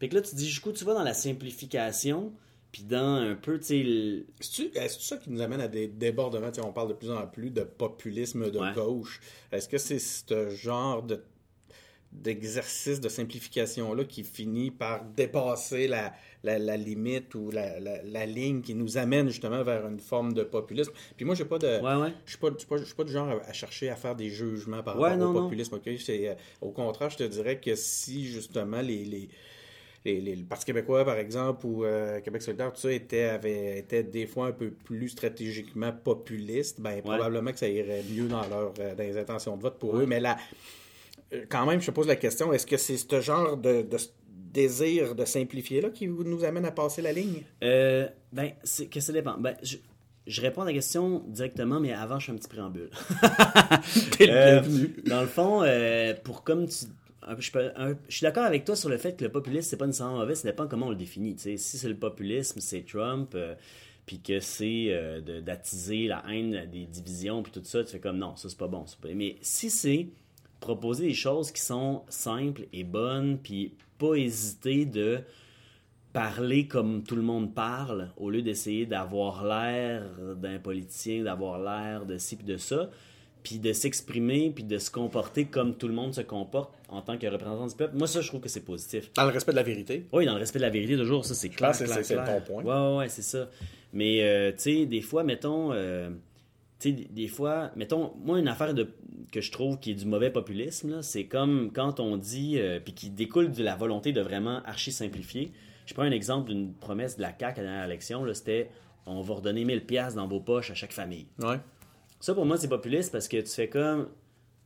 Fait que là, tu dis, jusqu'où tu vas dans la simplification, puis dans un peu, tu sais, Est-ce ça qui nous amène à des débordements? Tu sais, on parle de plus en plus de populisme de Ouais. gauche. Est-ce que c'est ce genre de d'exercice de simplification-là qui finit par dépasser la, la, la limite ou la, ligne qui nous amène justement vers une forme de populisme? Puis moi, j'ai pas de, Ouais, ouais. je suis pas, du genre à, à chercher à faire des jugements par Ouais, rapport non, au populisme. euh, au contraire, je te dirais que si justement les, les, les, les- le Parti québécois, par exemple, ou euh, Québec solidaire, tout ça, était, avait, était des fois un peu plus stratégiquement populiste, ben probablement que ça irait mieux dans, leur, euh, dans les intentions de vote pour eux. Mais là, euh, quand même, je te pose la question, est-ce que c'est ce genre de, de désir de simplifier-là qui nous amène à passer la ligne? Euh, ben, c'est que ça dépend. Ben, je, je réponds à la question directement, mais avant, je fais un petit préambule. *laughs* T'es le Euh, bienvenu. dans le fond, euh, pour comme tu. Je, suis d'accord avec toi sur le fait que le populisme, c'est pas nécessairement mauvais, ça dépend comment on le définit. Si c'est le populisme, c'est Trump, euh, puis que c'est euh, d'attiser la haine, des divisions, puis tout ça, tu fais comme non, ça c'est pas bon. Mais si c'est proposer des choses qui sont simples et bonnes, puis pas hésiter de parler comme tout le monde parle, au lieu d'essayer d'avoir l'air d'un politicien, d'avoir l'air de ci puis de ça, puis de s'exprimer, puis de se comporter comme tout le monde se comporte en tant que représentant du peuple. Moi, ça, je trouve que c'est positif. Dans le respect de la vérité. Oui, dans le respect de la vérité, toujours, ça, c'est clair, c'est- ton point. Ouais, ouais, ouais, c'est ça. Mais, euh, tu sais, des fois, mettons... euh, tu sais, des- fois, mettons, moi, une affaire de, que je trouve qui est du mauvais populisme, c'est comme quand on dit, euh, puis qui découle de la volonté de vraiment archi-simplifier. Je prends un exemple d'une promesse de la CAQ à la dernière élection, c'était on va redonner 1000 pièces dans vos poches à chaque famille. Ouais. Ça, pour moi, c'est populiste parce que tu fais comme.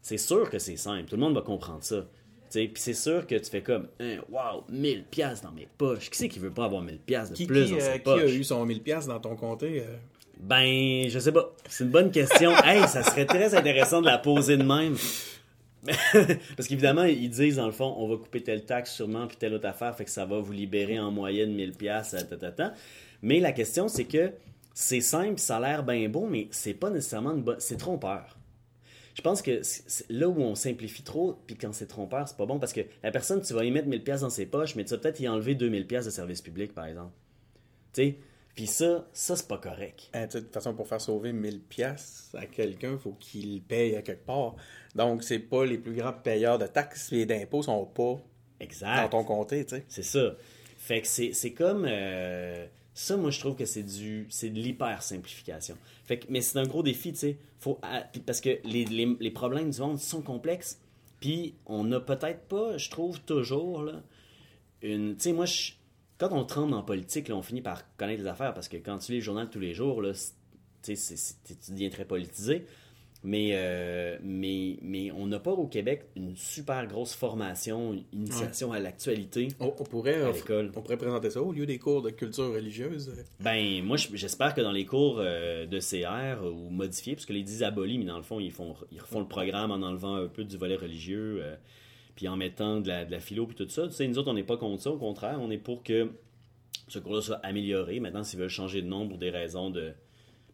C'est sûr que c'est simple. Tout le monde va comprendre ça. Puis c'est sûr que tu fais comme. Hein, wow, 1000 pièces dans mes poches. Qui c'est qui veut pas avoir 1000 pièces de Qui, plus qui, dans euh, ses qui poches? a eu son 1000$ piastres dans ton comté? euh? Ben, je sais pas. C'est une bonne question. *laughs* hey, ça serait très intéressant de la poser de même. *laughs* Parce qu'évidemment, ils disent, dans le fond, on va couper telle taxe sûrement, puis telle autre affaire, fait que ça va vous libérer en moyenne 1000 pièces Mais la question, c'est que c'est simple, ça a l'air bien beau, mais c'est pas nécessairement une bonne... C'est trompeur. Je pense que là où on simplifie trop, puis quand c'est trompeur, c'est pas bon, parce que la personne, tu vas y mettre 1000 pièces dans ses poches, mais tu vas peut-être y enlever 2000 pièces de service public, par exemple. Tu sais? Puis ça, ça, c'est pas correct. Sais, de toute façon, pour faire sauver 1000 pièces à quelqu'un, il faut qu'il le paye à quelque part. Donc, c'est pas les plus grands payeurs de taxes et d'impôts sont pas Exact. dans ton comté, tu sais. C'est ça. Fait que c'est c'est comme. euh, ça, moi, je trouve que c'est du c'est de l'hyper simplification. Fait mais c'est un gros défi, tu sais. Puis parce que les, problèmes du monde sont complexes. Puis on n'a peut-être pas, je trouve, toujours, une. Tu sais, moi, quand on tremble en politique, on finit par connaître les affaires parce que quand tu lis le journal tous les jours, là, tu deviens très politisé. Mais, euh, mais, mais on n'a pas au Québec une super grosse formation, une initiation à l'actualité. On, on pourrait, À l'école. on pourrait présenter ça au lieu des cours de culture religieuse. Ben, moi, je- j'espère que dans les cours euh, de CR ou modifiés, parce que les disent abolis, mais dans le fond, ils, font, ils refont le programme en enlevant un peu du volet religieux, euh, puis en mettant de la, de la philo, puis tout ça. Tu sais, nous autres, on n'est pas contre ça, au contraire, on est pour que ce cours-là soit amélioré. Maintenant, s'ils veulent changer de nom pour des raisons de.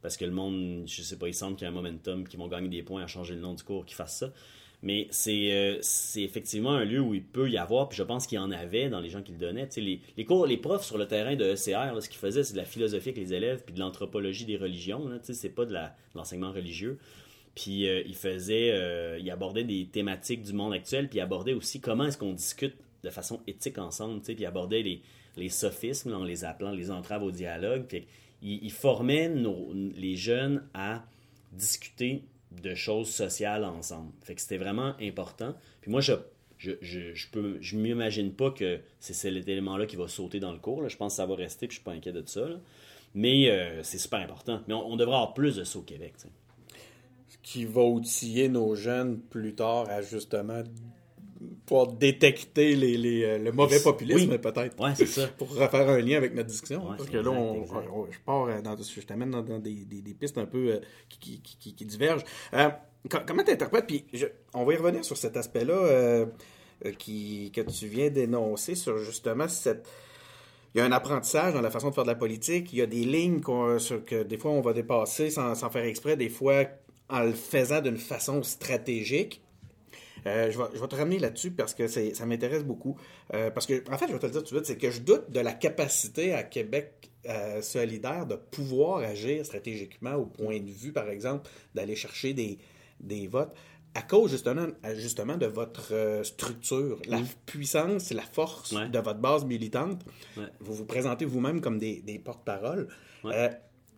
Parce que le monde, je sais pas, ils sentent qu'il y a un momentum, qu'ils vont gagner des points à changer le nom du cours, qu'ils fassent ça. Mais c'est euh, c'est effectivement un lieu où il peut y avoir, puis je pense qu'il y en avait dans les gens qui le donnaient. Les, les, cours, les profs sur le terrain de ECR, ce qu'ils faisaient, c'est de la philosophie avec les élèves, puis de l'anthropologie des religions. C'est pas de l'enseignement religieux. Puis euh, il euh, il des thématiques du monde actuel, puis il abordait aussi comment est-ce qu'on discute de façon éthique ensemble, puis il abordait les, les sophismes, en les appelant les entraves au dialogue. Il, formait les jeunes à discuter de choses sociales ensemble. C'était vraiment important. Puis moi, je je, je, peux je m'imagine pas que c'est cet élément-là qui va sauter dans le cours. Je pense que ça va rester, puis je suis pas inquiet de ça. Mais euh, c'est super important. Mais on, on devrait avoir plus de ça au Québec. sais. qui va outiller nos jeunes plus tard à justement pouvoir détecter les, les, euh, le mauvais populisme, Oui. peut-être. Ouais, c'est ça. *laughs* Pour refaire un lien avec notre discussion. Ouais, parce c'est que là, on- on- je pars euh, dans, je t'amène dans, dans des, des- des pistes un peu euh, qui, qui- qui- qui divergent. Euh, co- comment tu interprètes, puis je- on va y revenir sur cet aspect-là euh, qui, que tu viens d'énoncer sur justement cette. Il y a un apprentissage dans la façon de faire de la politique. Il y a des lignes sur que des fois on va dépasser sans, sans faire exprès, des fois en le faisant d'une façon stratégique. Euh, je, vais, je vais te ramener là-dessus parce que ça m'intéresse beaucoup. Euh, parce que, en fait, je vais te le dire tout de suite, c'est que je doute de la capacité à Québec euh, solidaire de pouvoir agir stratégiquement au point de vue, par exemple, d'aller chercher des, des votes à cause justement, justement de votre structure, la puissance et la force Ouais. de votre base militante. Ouais. Vous vous présentez vous-même comme des, des porte-paroles. Ouais. euh,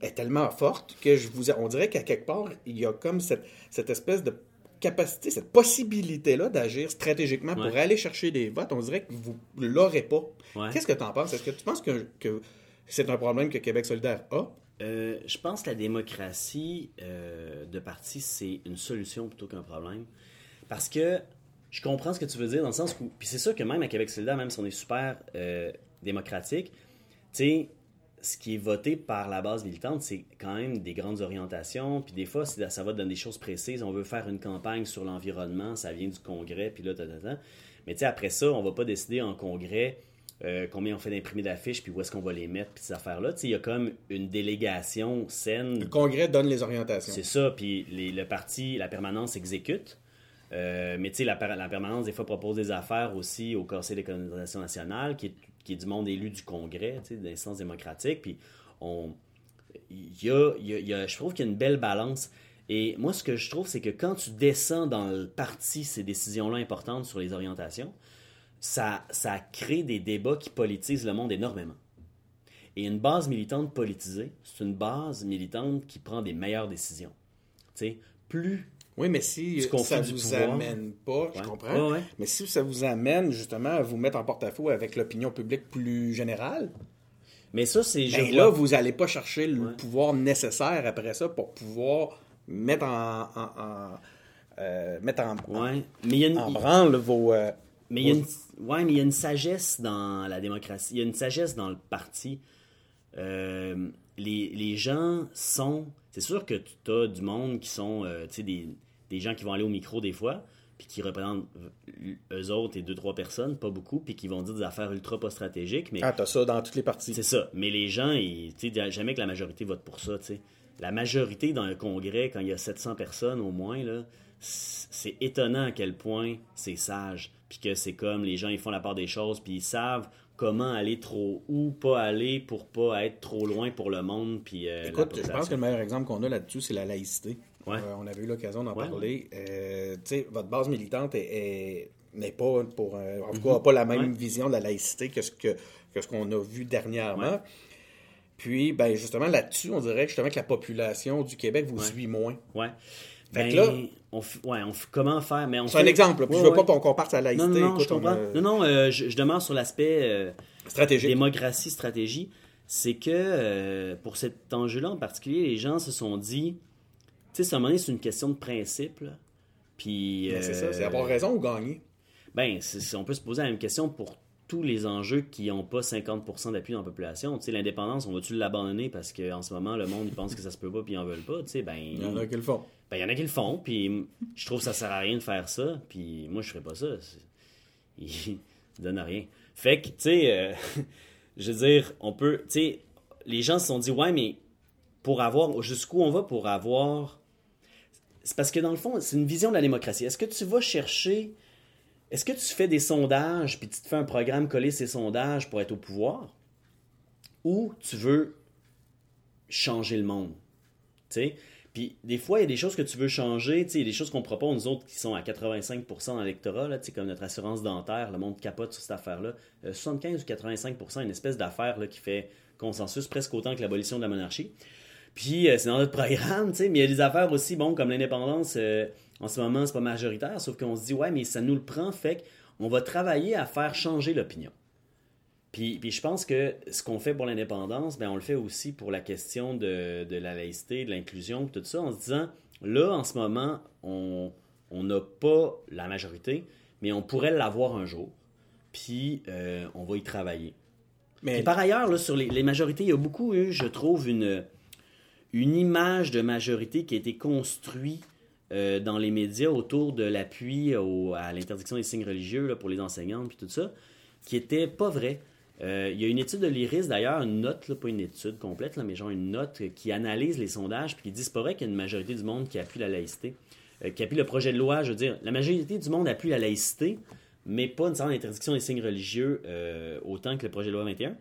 est tellement forte que je vous, on dirait qu'à quelque part, il y a comme cette, cette espèce de capacité, cette possibilité-là d'agir stratégiquement pour aller chercher des votes. On dirait que vous l'aurez pas. Ouais. Qu'est-ce que tu en penses? Est-ce que tu penses que, que c'est un problème que Québec solidaire a? Euh, je pense que la démocratie euh, de parti, c'est une solution plutôt qu'un problème. Parce que je comprends ce que tu veux dire dans le sens où. Puis c'est sûr que même à Québec solidaire, même si on est super euh, démocratique, tu sais, ce qui est voté par la base militante, c'est quand même des grandes orientations. Puis des fois, ça va dans des choses précises. On veut faire une campagne sur l'environnement, ça vient du congrès, puis là, ta, ta, ta. Mais tu sais, après ça, on va pas décider en congrès euh, combien on fait d'imprimés d'affiches, puis où est-ce qu'on va les mettre, puis ces affaires-là. Tu sais, il y a comme une délégation saine Le Congrès donne les orientations. c'est ça, puis les- le parti, la permanence exécute. Euh, mais tu sais, la permanence, des fois, propose des affaires aussi au Conseil des colonisations nationales, qui est, qui est du monde élu du Congrès, tu sais, d'instance démocratique. Puis on. Y a, y a- y a- je trouve qu'il y a une belle balance. Et moi, ce que je trouve, c'est que quand tu descends dans le parti ces décisions-là importantes sur les orientations, ça, ça crée des débats qui politisent le monde énormément. Et une base militante politisée, c'est une base militante qui prend des meilleures décisions. Tu sais, plus Oui, mais si conflit ça du vous pouvoir. amène pas, je comprends, Ouais, ouais. mais si ça vous amène justement à vous mettre en porte-à-faux avec l'opinion publique plus générale, Mais ça, c'est. ben là, vous n'allez pas chercher le pouvoir nécessaire après ça pour pouvoir mettre en, en- en- euh, mettre en. Mais il y a une. en branle vos... euh, Mais il y a une, ouais, mais il y a une sagesse dans la démocratie. Il y a une sagesse dans le parti. Euh, les, les gens sont. C'est sûr que tu as du monde qui sont. euh, tu sais, des, des gens qui vont aller au micro des fois, puis qui représentent eux autres et deux, trois personnes, pas beaucoup, puis qui vont dire des affaires ultra pas stratégiques. Mais Ah, t'as ça dans toutes les parties. C'est ça. Mais les gens, ils, tu sais, jamais que la majorité vote pour ça. tu sais. La majorité dans un congrès, quand il y a 700 personnes au moins, là, c'est étonnant à quel point c'est sage. Puis que c'est comme les gens, ils font la part des choses, puis ils savent comment aller trop où pas aller pour pas être trop loin pour le monde. Puis, euh, Écoute, je pense que le meilleur exemple qu'on a là-dessus, c'est la laïcité. Ouais. Euh, on avait eu l'occasion d'en Ouais, parler. Euh, votre base militante est, est- n'est pas pour euh, en tout cas a pas la même Mhm. Ouais. vision de la laïcité que ce que, que ce qu'on a vu dernièrement. Puis, ben justement là-dessus, on dirait justement que la population du Québec vous suit moins. Ouais. Fait Ben, que là- on, ouais, on comment faire mais on C'est un exemple. là, Puis je veux pas qu'on compare ça à la Non, laïcité. non, non, je Écoute, on comprends. Non, non, euh, je, je demeure sur l'aspect. Stratégique. démocratie, stratégie, c'est que pour cet enjeu-là en particulier, les gens se sont dit, tu sais, à un moment donné, c'est une question de principe. là. Puis, Mais c'est ça, euh, c'est avoir raison ou gagner. Ben, on peut se poser la même question pour tous les enjeux qui n'ont pas 50% d'appui dans la population. Tu sais, l'indépendance, on va-tu l'abandonner parce qu'en ce moment, le monde, il pense que ça se peut pas puis ils en veulent pas? Tu sais, ben, Il y en a qui le font. ben, il y en a qui le font, puis je trouve que ça sert à rien de faire ça, puis moi, je ferais pas ça. Il *laughs* donne à rien. Fait que, tu sais, euh, *laughs* je veux dire, on peut, tu sais, les gens se sont dit, ouais, mais pour avoir, jusqu'où on va pour avoir. C'est parce que dans le fond, c'est une vision de la démocratie. Est-ce que tu vas chercher. Est-ce que tu fais des sondages puis tu te fais un programme coller ces sondages pour être au pouvoir? Ou tu veux changer le monde? Puis des fois, il y a des choses que tu veux changer, il y a des choses qu'on propose, nous autres, qui sont à 85% dans l'électorat, comme notre assurance dentaire, le monde capote sur cette affaire-là. Euh, 75 ou 85%, une espèce d'affaire qui fait consensus presque autant que l'abolition de la monarchie. Puis euh, c'est dans notre programme, tu sais, mais il y a des affaires aussi, bon, comme l'indépendance, euh, en ce moment, c'est pas majoritaire, sauf qu'on se dit, ouais, mais ça nous le prend, fait qu'on va travailler à faire changer l'opinion. Puis, puis je pense que ce qu'on fait pour l'indépendance, ben on le fait aussi pour la question de, de la laïcité, de l'inclusion, tout ça, en se disant, là, en ce moment, on on n'a pas la majorité, mais on pourrait l'avoir un jour. Puis euh, on va y travailler. Mais Puis par ailleurs, là, sur les, les majorités, il y a beaucoup eu, je trouve, une, une image de majorité qui a été construite euh, dans les médias autour de l'appui à l'interdiction des signes religieux là, pour les enseignantes, puis tout ça, qui était pas vrai. Euh, il y a une étude de l'IRIS, d'ailleurs, une note, là, pas une étude complète, là, mais genre une note qui analyse les sondages, puis qui dit pas vrai qu'il y a une majorité du monde qui appuie la laïcité, euh, qui appuie le projet de loi, je veux dire, la majorité du monde appuie la laïcité, mais pas nécessairement l'interdiction des signes religieux autant que le projet de loi 21.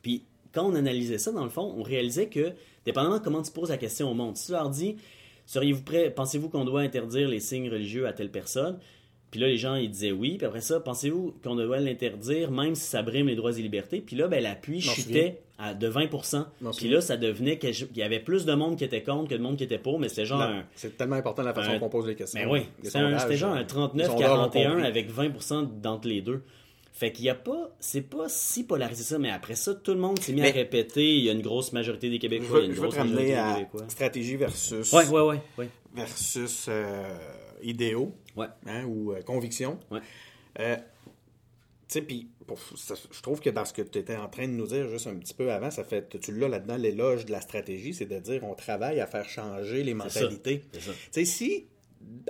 Puis quand on analysait ça, dans le fond, on réalisait que, dépendamment de comment tu poses la question au monde, si tu leur dis, seriez-vous prêt, pensez-vous qu'on doit interdire les signes religieux à telle personne? Puis là, les gens, ils disaient oui. Puis après ça, pensez-vous qu'on doit l'interdire, même si ça brime les droits et libertés? Puis là, ben, l'appui chutait à, de 20 m'en Puis souviens. là, ça devenait qu'il y avait plus de monde qui était contre que de monde qui était pour, mais c'était genre un, c'est tellement important la façon un- qu'on pose les questions. mais oui, Les c'était genre euh, un les sondeurs ont 39-41 compris. avec 20% d'entre les deux. Fait qu'il y a pas, c'est pas si polarisé ça, mais après ça, tout le monde s'est mis Mais- à répéter, il y a une grosse majorité des Je Québécois, il y a veux, une je veux grosse te ramener à Québécois. stratégie versus, Ouais, ouais, ouais, ouais. versus euh, idéaux Ouais. hein, ou euh, convictions. Ouais. Euh, tu sais, puis je trouve que dans ce que tu étais en train de nous dire juste un petit peu avant, ça fait, tu l'as là-dedans, l'éloge de la stratégie, c'est de dire on travaille à faire changer les mentalités. Tu sais, si,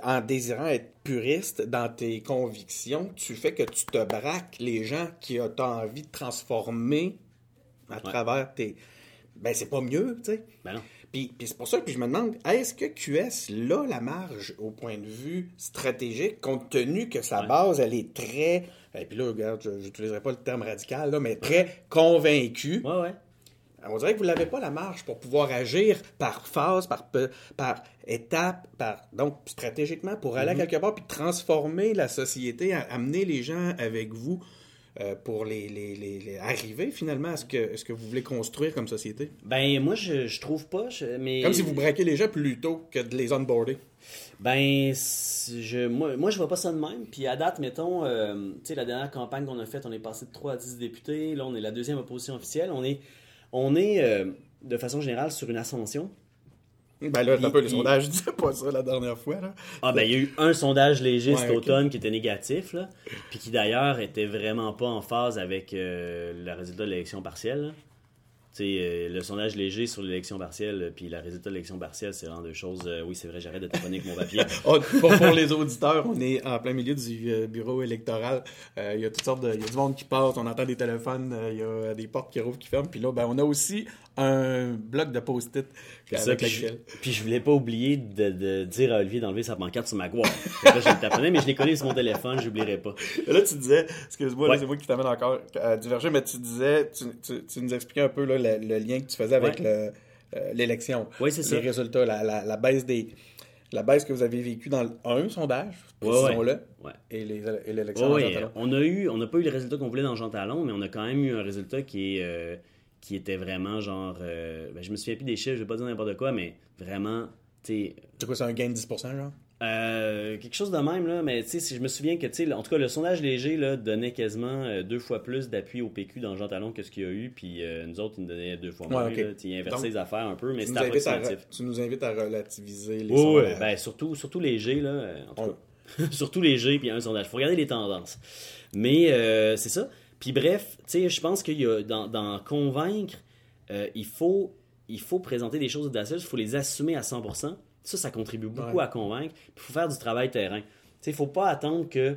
en désirant être puriste dans tes convictions, tu fais que tu te braques les gens qui ont envie de transformer à travers tes... Ben, c'est pas mieux, tu sais. Ben non. Puis, puis c'est pour ça que je me demande, est-ce que QS là la marge au point de vue stratégique, compte tenu que sa Ouais. base, elle est très... Et puis là, regarde, je n'utiliserai pas le terme radical, là, mais très convaincue. Ouais, ouais. On dirait que vous n'avez pas la marge pour pouvoir agir par phase, par, par étape, par donc stratégiquement pour aller à quelque part puis transformer la société, amener les gens avec vous euh, pour les, les- les- les- arriver finalement à ce que, ce que vous voulez construire comme société? Ben, moi, je, je trouve pas, je- mais... Comme si vous braquez les gens plutôt que de les onboarder. Ben, je, moi, moi, je vois pas ça de même. Puis à date, mettons, euh, tu sais, la dernière campagne qu'on a faite, on est passé de 3 à 10 députés. Là, on est la deuxième opposition officielle. On est, on est euh, de façon générale, sur une ascension. Ben là, t'as pas les il- sondages, *laughs* je disais pas ça la dernière fois. Là. Ah, ben, il y a eu un sondage léger Ouais, cet automne qui était négatif, là. Puis qui d'ailleurs était vraiment pas en phase avec euh, le résultat de l'élection partielle. là. Euh, le sondage léger sur l'élection partielle, euh, puis le résultat de l'élection partielle, c'est vraiment deux choses. euh, oui, c'est vrai, j'arrête de taponner avec mon papier. *laughs* Oh, pour, les auditeurs, on est en plein milieu du euh, bureau électoral. Il y a toutes sortes de. Il y a du monde qui passe, on entend des téléphones, il y a des portes qui rouvrent, qui ferment. Puis là, ben, on a aussi un bloc de post-it C'est ça, avec puis, je, lequel. puis je voulais pas oublier de, de dire à Olivier d'enlever sa pancarte sur ma gouaille. Fait que là, je le taponnais, mais je l'ai collé sur mon téléphone, j'oublierai pas. Là, tu disais, excuse-moi, là, Ouais. c'est moi qui t'amène encore à diverger, mais tu disais, tu, tu- tu nous expliquais un peu là, le, le lien que tu faisais avec Ouais. le, euh, l'élection. Ouais, c'est ça. Les résultats, la, la, la baisse des. La baisse que vous avez vécue dans le- un sondage, Ouais, précisons-le, Ouais. et, les, et l'élection Ouais, dans ouais, Jean Talon. on a eu, on n'a pas eu le résultat qu'on voulait dans Jean Talon, mais on a quand même eu un résultat qui est, euh, qui était vraiment genre, euh, ben, je me souviens plus des chiffres, je vais pas dire n'importe quoi, mais vraiment, C'est quoi, c'est un gain de 10%, genre? euh, quelque chose de même là, mais tu sais, si je me souviens que, tu sais, en tout cas, le sondage léger là donnait quasiment euh, deux fois plus d'appui au PQ dans Jean Talon que ce qu'il y a eu, puis euh, nous autres, ils nous donnaient deux fois Ouais, moins. ok. là. Tu sais, ils inversaient Donc, les affaires un peu, mais c'était approximatif. tu nous invites à relativiser les Oui, oui, sondages. ben, surtout, surtout léger, là. En tout Ouais. cas. *laughs* surtout léger, puis un sondage. faut regarder les tendances. Mais euh, c'est ça. Puis bref, tu sais, je pense qu'il y a, dans, dans convaincre, euh, il, faut, il faut présenter des choses audacieuses, il faut les assumer à 100%. Ça, ça contribue beaucoup Ouais. à convaincre. Puis il faut faire du travail terrain. Tu sais, il faut pas attendre que...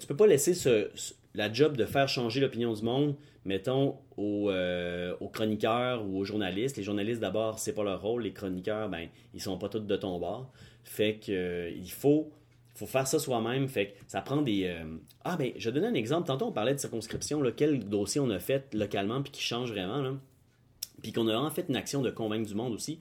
Tu peux pas laisser ce, ce- la job de faire changer l'opinion du monde, mettons, aux, euh, aux chroniqueurs ou aux journalistes. Les journalistes, d'abord, c'est pas leur rôle. Les chroniqueurs, ben, ils sont pas tous de ton bord. Fait que euh, il faut, faut faire ça soi-même. Fait que ça prend des. euh, Ah, ben, je vais donner un exemple. Tantôt, on parlait de circonscription, là, quel dossier on a fait localement puis qui change vraiment. Là. Puis qu'on a en fait une action de convaincre du monde aussi.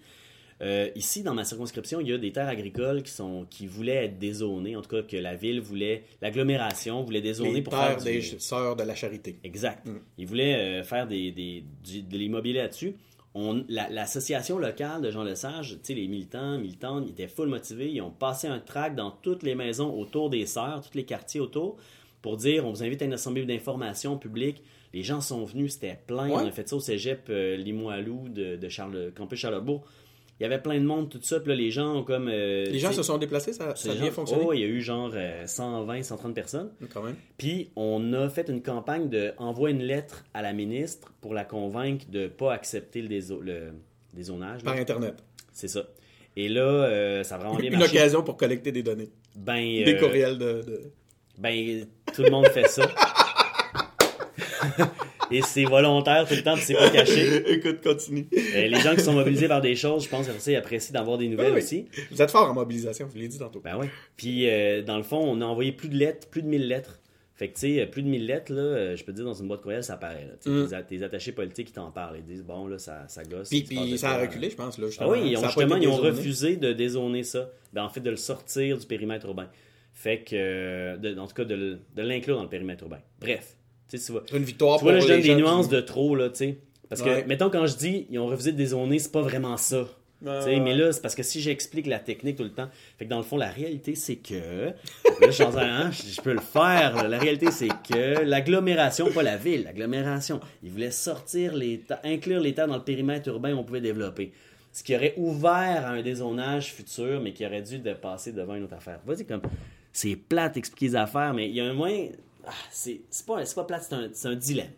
Euh, ici, dans ma circonscription, il y a des terres agricoles qui, sont, qui voulaient être dézonées. En tout cas, que la ville voulait, l'agglomération voulait dézoner Les pour terres faire des sœurs de la charité. Exact. Mm. Ils voulaient euh, faire des, des- du- de l'immobilier là-dessus. On- la- L'association locale de Jean Lesage, tu sais, les militants, militantes, ils étaient full motivés. Ils ont passé un tract dans toutes les maisons autour des sœurs, tous les quartiers autour, pour dire on vous invite à une assemblée d'information publique. Les gens sont venus, c'était plein. Ouais. On a fait ça au cégep euh, Limoilou de, de Charles, campus Charlebourg. Il y avait plein de monde, tout ça. Puis là, les gens ont comme. euh, Les gens se sont déplacés, ça, ça a bien gens- fonctionné? Oh, il y a eu genre euh, 120, 130 personnes. Quand même. Puis on a fait une campagne de envoie une lettre à la ministre pour la convaincre de ne pas accepter le, dézo- le dézonage. là. Par Internet. C'est ça. Et là, euh, ça a vraiment bien Une marché. occasion pour collecter des données. Ben, Des euh, courriels de... de- ben, tout le monde fait ça. *laughs* Et c'est volontaire tout le temps, c'est pas caché. *laughs* Écoute, continue. Euh, les gens qui sont mobilisés par des choses, je pense que ça, ils apprécient d'avoir des nouvelles Oui, oui. aussi. Vous êtes fort en mobilisation, je l'ai dit tantôt. Ben ouais. Puis, euh, dans le fond, on a envoyé plus de lettres, plus de 1000 lettres. Fait que, tu sais, plus de 1000 lettres, là, euh, je peux te dire, dans une boîte courriel, ça là. Sais, Mm. tes, attachés politiques, ils t'en parlent. Ils disent, bon, là, ça, ça gosse. Puis, puis ça a reculé, je pense. Là, Ah oui, ils ont, justement, ils ont refusé de dézoner ça. Ben, en fait, de le sortir du périmètre urbain. Fait que, euh, de- en tout cas, de, de l'inclure dans le périmètre urbain. Bref. Tu vois. C'est une victoire Tu vois, là, pour je donne des nuances qui- de trop, là, tu sais. Parce que, mettons, quand je dis, ils ont refusé de dézoner, c'est pas vraiment ça. Ouais, Tu sais, ouais. Mais là, c'est parce que si j'explique la technique tout le temps, fait que dans le fond, la réalité, c'est que. *laughs* Là, je suis en train, hein, je je peux le faire. là. La réalité, c'est que l'agglomération, pas la ville, l'agglomération, ils voulaient sortir les ta- inclure les terres dans le périmètre urbain où on pouvait développer. Ce qui aurait ouvert à un dézonage futur, mais qui aurait dû de passer devant une autre affaire. Vas-y, comme. C'est plate d'expliquer les affaires, mais il y a un moyen. Ah, c'est pas, pas plate, c'est un, un dilemme.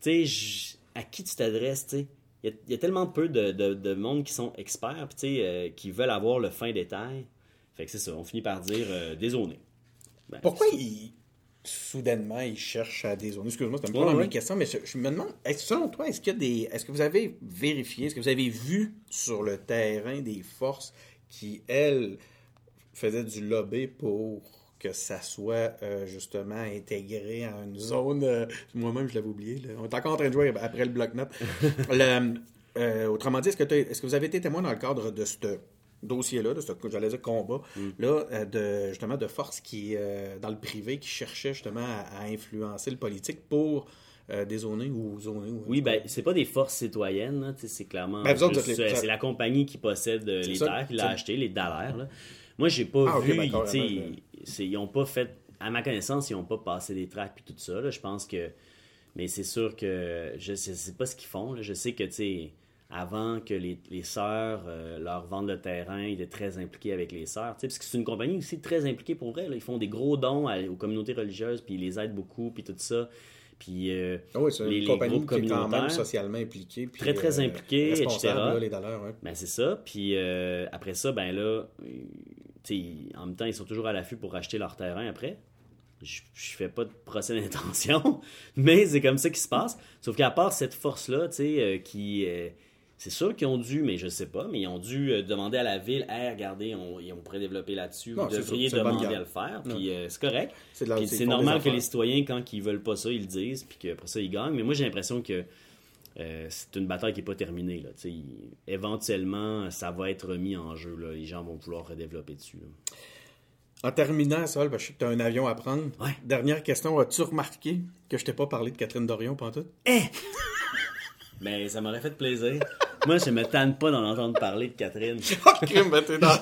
Tu sais, à qui tu t'adresses, tu sais? Il y, a- il y a tellement peu de, de- de monde qui sont experts, puis tu sais, euh, qui veulent avoir le fin détail. Fait que c'est ça, on finit par dire euh, dézoner. Ben, Pourquoi ils, soudainement, ils cherchent à dézoner? Excuse-moi, c'est un peu Ouais, mes questions, mais je, je me demande, selon toi, est-ce qu'il y a des. Est-ce que vous avez vérifié, est-ce que vous avez vu sur le terrain des forces qui, elles, faisaient du lobby pour que ça soit euh, justement intégré à une zone. euh, Moi-même, je l'avais oublié. là. On est encore en train de jouer après le bloc-notes. *laughs* Euh, autrement dit, est-ce que, est-ce que vous avez été témoin dans le cadre de ce dossier-là, de ce j'allais dire combat, là, euh, de, justement de forces qui, dans le privé, qui cherchaient justement à, à influencer le politique pour euh, ou zoner? Ou, Oui, ben, c'est pas des forces citoyennes, là, c'est clairement. Ben, c'est la compagnie qui possède euh, les ça, terres, qui l'a acheté, les dallaires. Moi, j'ai pas Ah, vu. ben, ils- carrément, tu sais, ben. c'est- ils ont pas fait. À ma connaissance, ils ont pas passé des tracts puis tout ça. là. Je pense que. Mais c'est sûr que je sais, sais pas ce qu'ils font. là. Je sais que, tu sais, avant que les, les sœurs euh, leur vendent le terrain, ils étaient très impliqués avec les sœurs. Parce que c'est une compagnie aussi très impliquée pour vrai. là. Ils font des gros dons à- aux communautés religieuses, puis ils les aident beaucoup, puis tout ça. Puis. euh, Ah oui, c'est les- une compagnie groupes qui est quand même communautaires. socialement impliquée. puis, Très, très euh, impliquée, responsable, etc. là, les dollars, ouais. Ben c'est ça. Puis euh, après ça, ben là, euh, en même temps, ils sont toujours à l'affût pour racheter leur terrain après. Je, je fais pas de procès d'intention, *laughs* mais c'est comme ça qui se passe. Sauf qu'à part cette force-là, tu sais, qui. C'est sûr qu'ils ont dû, mais je sais pas, mais ils ont dû euh, demander à la ville, hey, regardez, on, on pourrait développer là-dessus, vous devriez demander à le faire, puis euh, c'est correct. C'est normal que les citoyens, quand ils veulent pas ça, ils le disent, puis qu'après ça, ils gagnent. Mais moi, j'ai l'impression que euh, c'est une bataille qui n'est pas terminée. Là. Éventuellement, ça va être remis en jeu. Là. Les gens vont vouloir redévelopper dessus. là. En terminant, Sol, que je sais que tu as un avion à prendre. Ouais. Dernière question, as-tu remarqué que je t'ai pas parlé de Catherine Dorion pantoute? Mais *laughs* ça m'aurait fait plaisir. Moi, je me tanne pas d'en entendre parler de Catherine. *laughs* Crime, ben, t'es dans,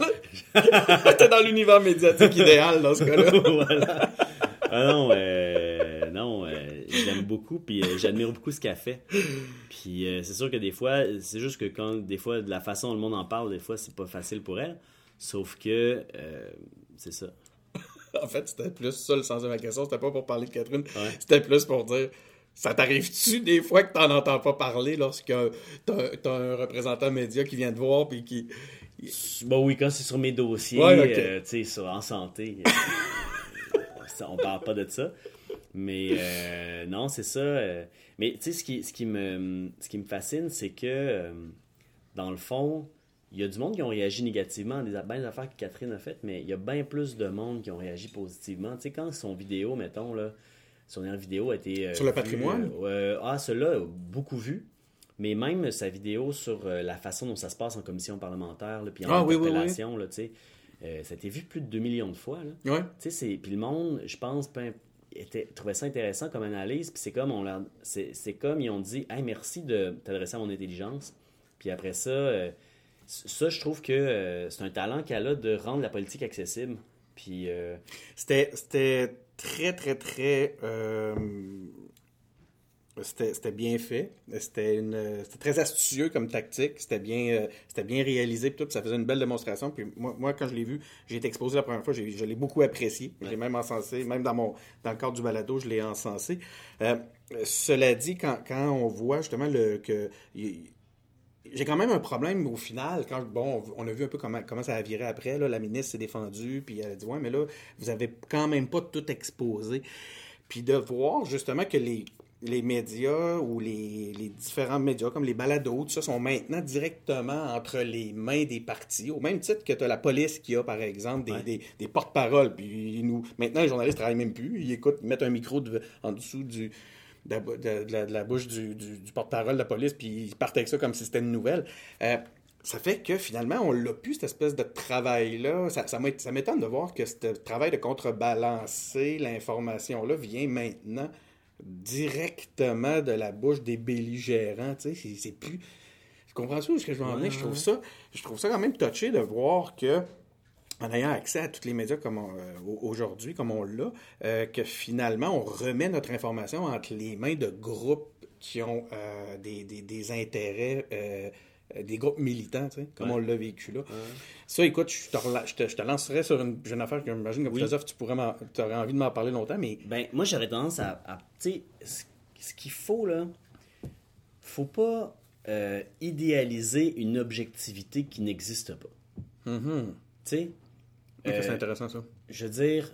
*laughs* t'es dans l'univers médiatique idéal dans ce cas-là. *laughs* voilà. Ah non, euh, non, euh, je l'aime beaucoup, puis euh, j'admire beaucoup ce qu'elle fait. Puis euh, c'est sûr que des fois, c'est juste que quand, des fois, de la façon dont le monde en parle, des fois, c'est pas facile pour elle. Sauf que, euh, c'est ça. En fait, c'était plus ça le sens de ma question. C'était pas pour parler de Catherine. Ouais. C'était plus pour dire ça t'arrive-tu des fois que t'en entends pas parler lorsque t'as, un représentant média qui vient te voir puis qui. Bon, oui, quand c'est sur mes dossiers, Ouais, euh, tu sais, sur en santé, euh, *laughs* on parle pas de ça. Mais euh, non, c'est ça. euh, mais tu sais, ce qui, ce, qui me, ce qui me fascine, c'est que, dans le fond, il y a du monde qui ont réagi négativement à des belles affaires que Catherine a faites, mais il y a bien plus de monde qui ont réagi positivement. Tu sais, quand son vidéo, mettons, là, son dernière vidéo a été. euh, Sur le patrimoine? euh, ah, celle-là, beaucoup vu. Mais même sa vidéo sur euh, la façon dont ça se passe en commission parlementaire, là, puis en Ah, oui, oui, oui. interpellation, là, euh, ça a été vu plus de 2 millions de fois. Là. Ouais. C'est- puis le monde, je pense, ben, était, trouvait ça intéressant comme analyse. Puis c'est comme, on leur- c'est, c'est comme ils ont dit, hey, merci de t'adresser à mon intelligence. Puis après ça, euh, ça, je trouve que euh, c'est un talent qu'elle a de rendre la politique accessible. Puis euh, C'était, c'était très, très, très. euh, c'était, bien fait. C'était, une, c'était très astucieux comme tactique. C'était bien, euh, c'était bien réalisé. Puis tout, ça faisait une belle démonstration. Puis moi, moi quand je l'ai vu, j'ai été exposé la première fois. J'ai, je l'ai beaucoup apprécié. Je l'ai même encensé. Même dans, mon, dans le cadre du balado, je l'ai encensé. Euh, cela dit, quand, quand on voit justement le, que. J'ai quand même un problème au final, quand bon, on a vu un peu comment, comment ça a viré après. Là, la ministre s'est défendue, puis elle a dit Ouais, mais là, vous avez quand même pas tout exposé. Puis de voir justement que les, les médias ou les, les différents médias, comme les balados, tout ça, sont maintenant directement entre les mains des partis, au même titre que tu as la police qui a, par exemple, des, Ouais. des, des porte-paroles. Puis nous, maintenant, les journalistes travaillent même plus. Ils écoutent, ils mettent un micro de- en dessous du, de, la, bou- de- de la- de la bouche du, du- du porte-parole de la police, puis ils partent avec ça comme si c'était une nouvelle. Euh, ça fait que finalement, on l'a plus, cette espèce de travail-là. Ça, ça m'ét- ça m'étonne de voir que ce travail de contrebalancer l'information-là vient maintenant directement de la bouche des belligérants. Tu sais, c'est- plus. Tu comprends ça est-ce que je veux en venir? Je trouve ça, je trouve ça quand même touché de voir que en ayant accès à tous les médias comme euh, au- aujourd'hui, comme on l'a, euh, que finalement, on remet notre information entre les mains de groupes qui ont euh, des, des- des intérêts, euh, des groupes militants, tu sais, comme Ouais. on l'a vécu là. Ça, écoute, je te, je te, je te lancerais sur une, affaire que j'imagine que Oui. philosophe, tu pourrais aurais envie de m'en parler longtemps, mais Ben, moi, j'aurais tendance à. à- tu sais, ce, qu'il faut, là, faut pas idéaliser une objectivité qui n'existe pas. Mhm. Tu sais, Ok, Euh, c'est intéressant ça. je veux dire,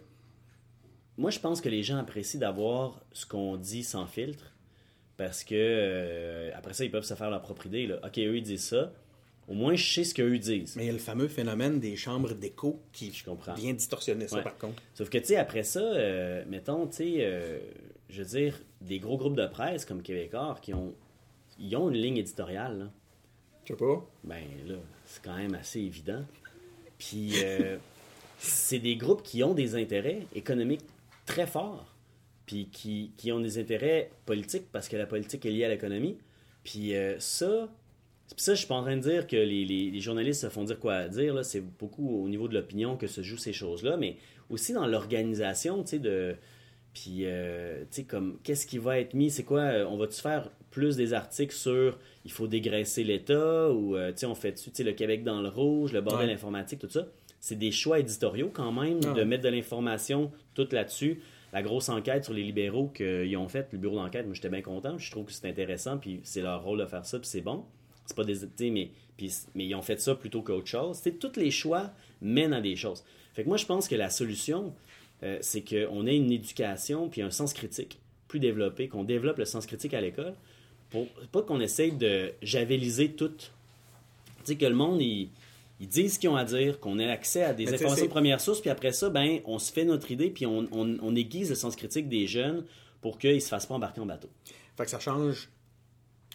moi, je pense que les gens apprécient d'avoir ce qu'on dit sans filtre parce que euh, après ça, ils peuvent se faire leur propre idée. Là. Ok, eux, ils disent ça. Au moins, je sais ce qu'eux disent. Mais il y a le fameux phénomène des chambres d'écho qui Je comprends. vient distorsionner ça, Ouais. par contre. Sauf que, tu sais, après ça, euh, mettons, tu sais, euh, je veux dire, des gros groupes de presse comme Québécois qui ont, ils ont une ligne éditoriale, là. Je sais pas. ben là, c'est quand même assez évident. Puis, *laughs* c'est des groupes qui ont des intérêts économiques très forts, puis qui, qui ont des intérêts politiques parce que la politique est liée à l'économie. Puis euh, ça, ça je suis pas en train de dire que les, les- les journalistes se font dire quoi à dire. là. C'est beaucoup au niveau de l'opinion que se jouent ces choses-là, mais aussi dans l'organisation, tu sais, de... Puis, euh, tu sais, comme, qu'est-ce qui va être mis? C'est quoi? euh, On va-tu faire plus des articles sur il faut dégraisser l'État ou, euh, tu sais, on fait-tu, tu sais, le Québec dans le rouge, le bordel Ouais. informatique, tout ça? C'est des choix éditoriaux quand même Ah de mettre de l'information toute là-dessus. La grosse enquête sur les libéraux qu'ils ont faite, le bureau d'enquête, moi j'étais bien content. Je trouve que c'est intéressant, puis c'est leur rôle de faire ça, puis c'est bon. C'est pas des. Mais, puis, mais ils ont fait ça plutôt qu'autre chose. C'est tous les choix mènent à des choses. Fait que moi, je pense que la solution, euh, c'est qu'on ait une éducation puis un sens critique plus développé, qu'on développe le sens critique à l'école, pour pas qu'on essaye de javeliser tout. Tu sais, que le monde, ils, ils disent ce qu'ils ont à dire, qu'on ait accès à des informations de première source, puis après ça, ben, on se fait notre idée, puis on, on, on aiguise le sens critique des jeunes pour qu'ils se fassent pas embarquer en bateau. Fait que ça change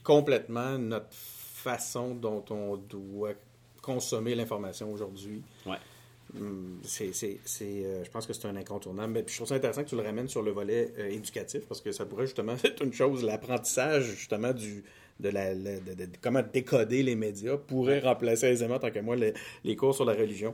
complètement notre façon dont on doit consommer l'information aujourd'hui. Ouais. Hum, C'est, c'est, c'est, euh, je pense que c'est un incontournable. Mais puis je trouve ça intéressant que tu le ramènes sur le volet euh, éducatif parce que ça pourrait justement *laughs* être une chose, l'apprentissage justement du, de, la, de- de- de comment décoder les médias pourrait remplacer aisément, tant que moi, les, les cours sur la religion.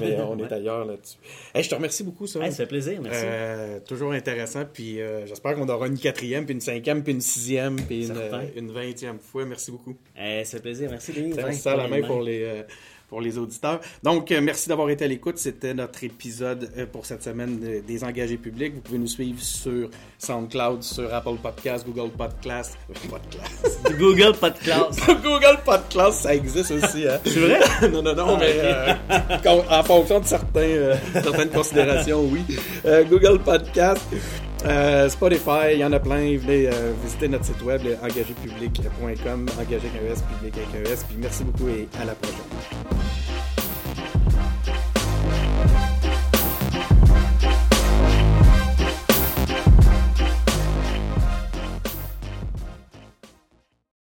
Mais euh, on est ailleurs là-dessus. Hey, je te remercie beaucoup, ça. Hey, ça fait plaisir, merci. Euh, toujours intéressant. Puis euh, j'espère qu'on aura une quatrième, puis une cinquième, puis une sixième, puis une, une vingtième fois. Merci beaucoup. Eh, ça fait plaisir, merci Denis. Ça la main pour les, euh, pour les auditeurs. Donc, euh, merci d'avoir été à l'écoute. C'était notre épisode euh, pour cette semaine de- des engagés publics. Vous pouvez nous suivre sur SoundCloud, sur Apple Podcast, Google Podcast. Podcast. même. *laughs* Google, classe. *laughs* Google Podcast, ça existe aussi. Hein? C'est vrai? *laughs* non, non, non, mais euh, en fonction de certains, euh, certaines considérations, oui. Euh, Google Podcast. Euh, Spotify, il y en a plein. Venez euh, visiter notre site web, engagerpublic.com, engager avec un S, public avec un S. Puis merci beaucoup et à la prochaine.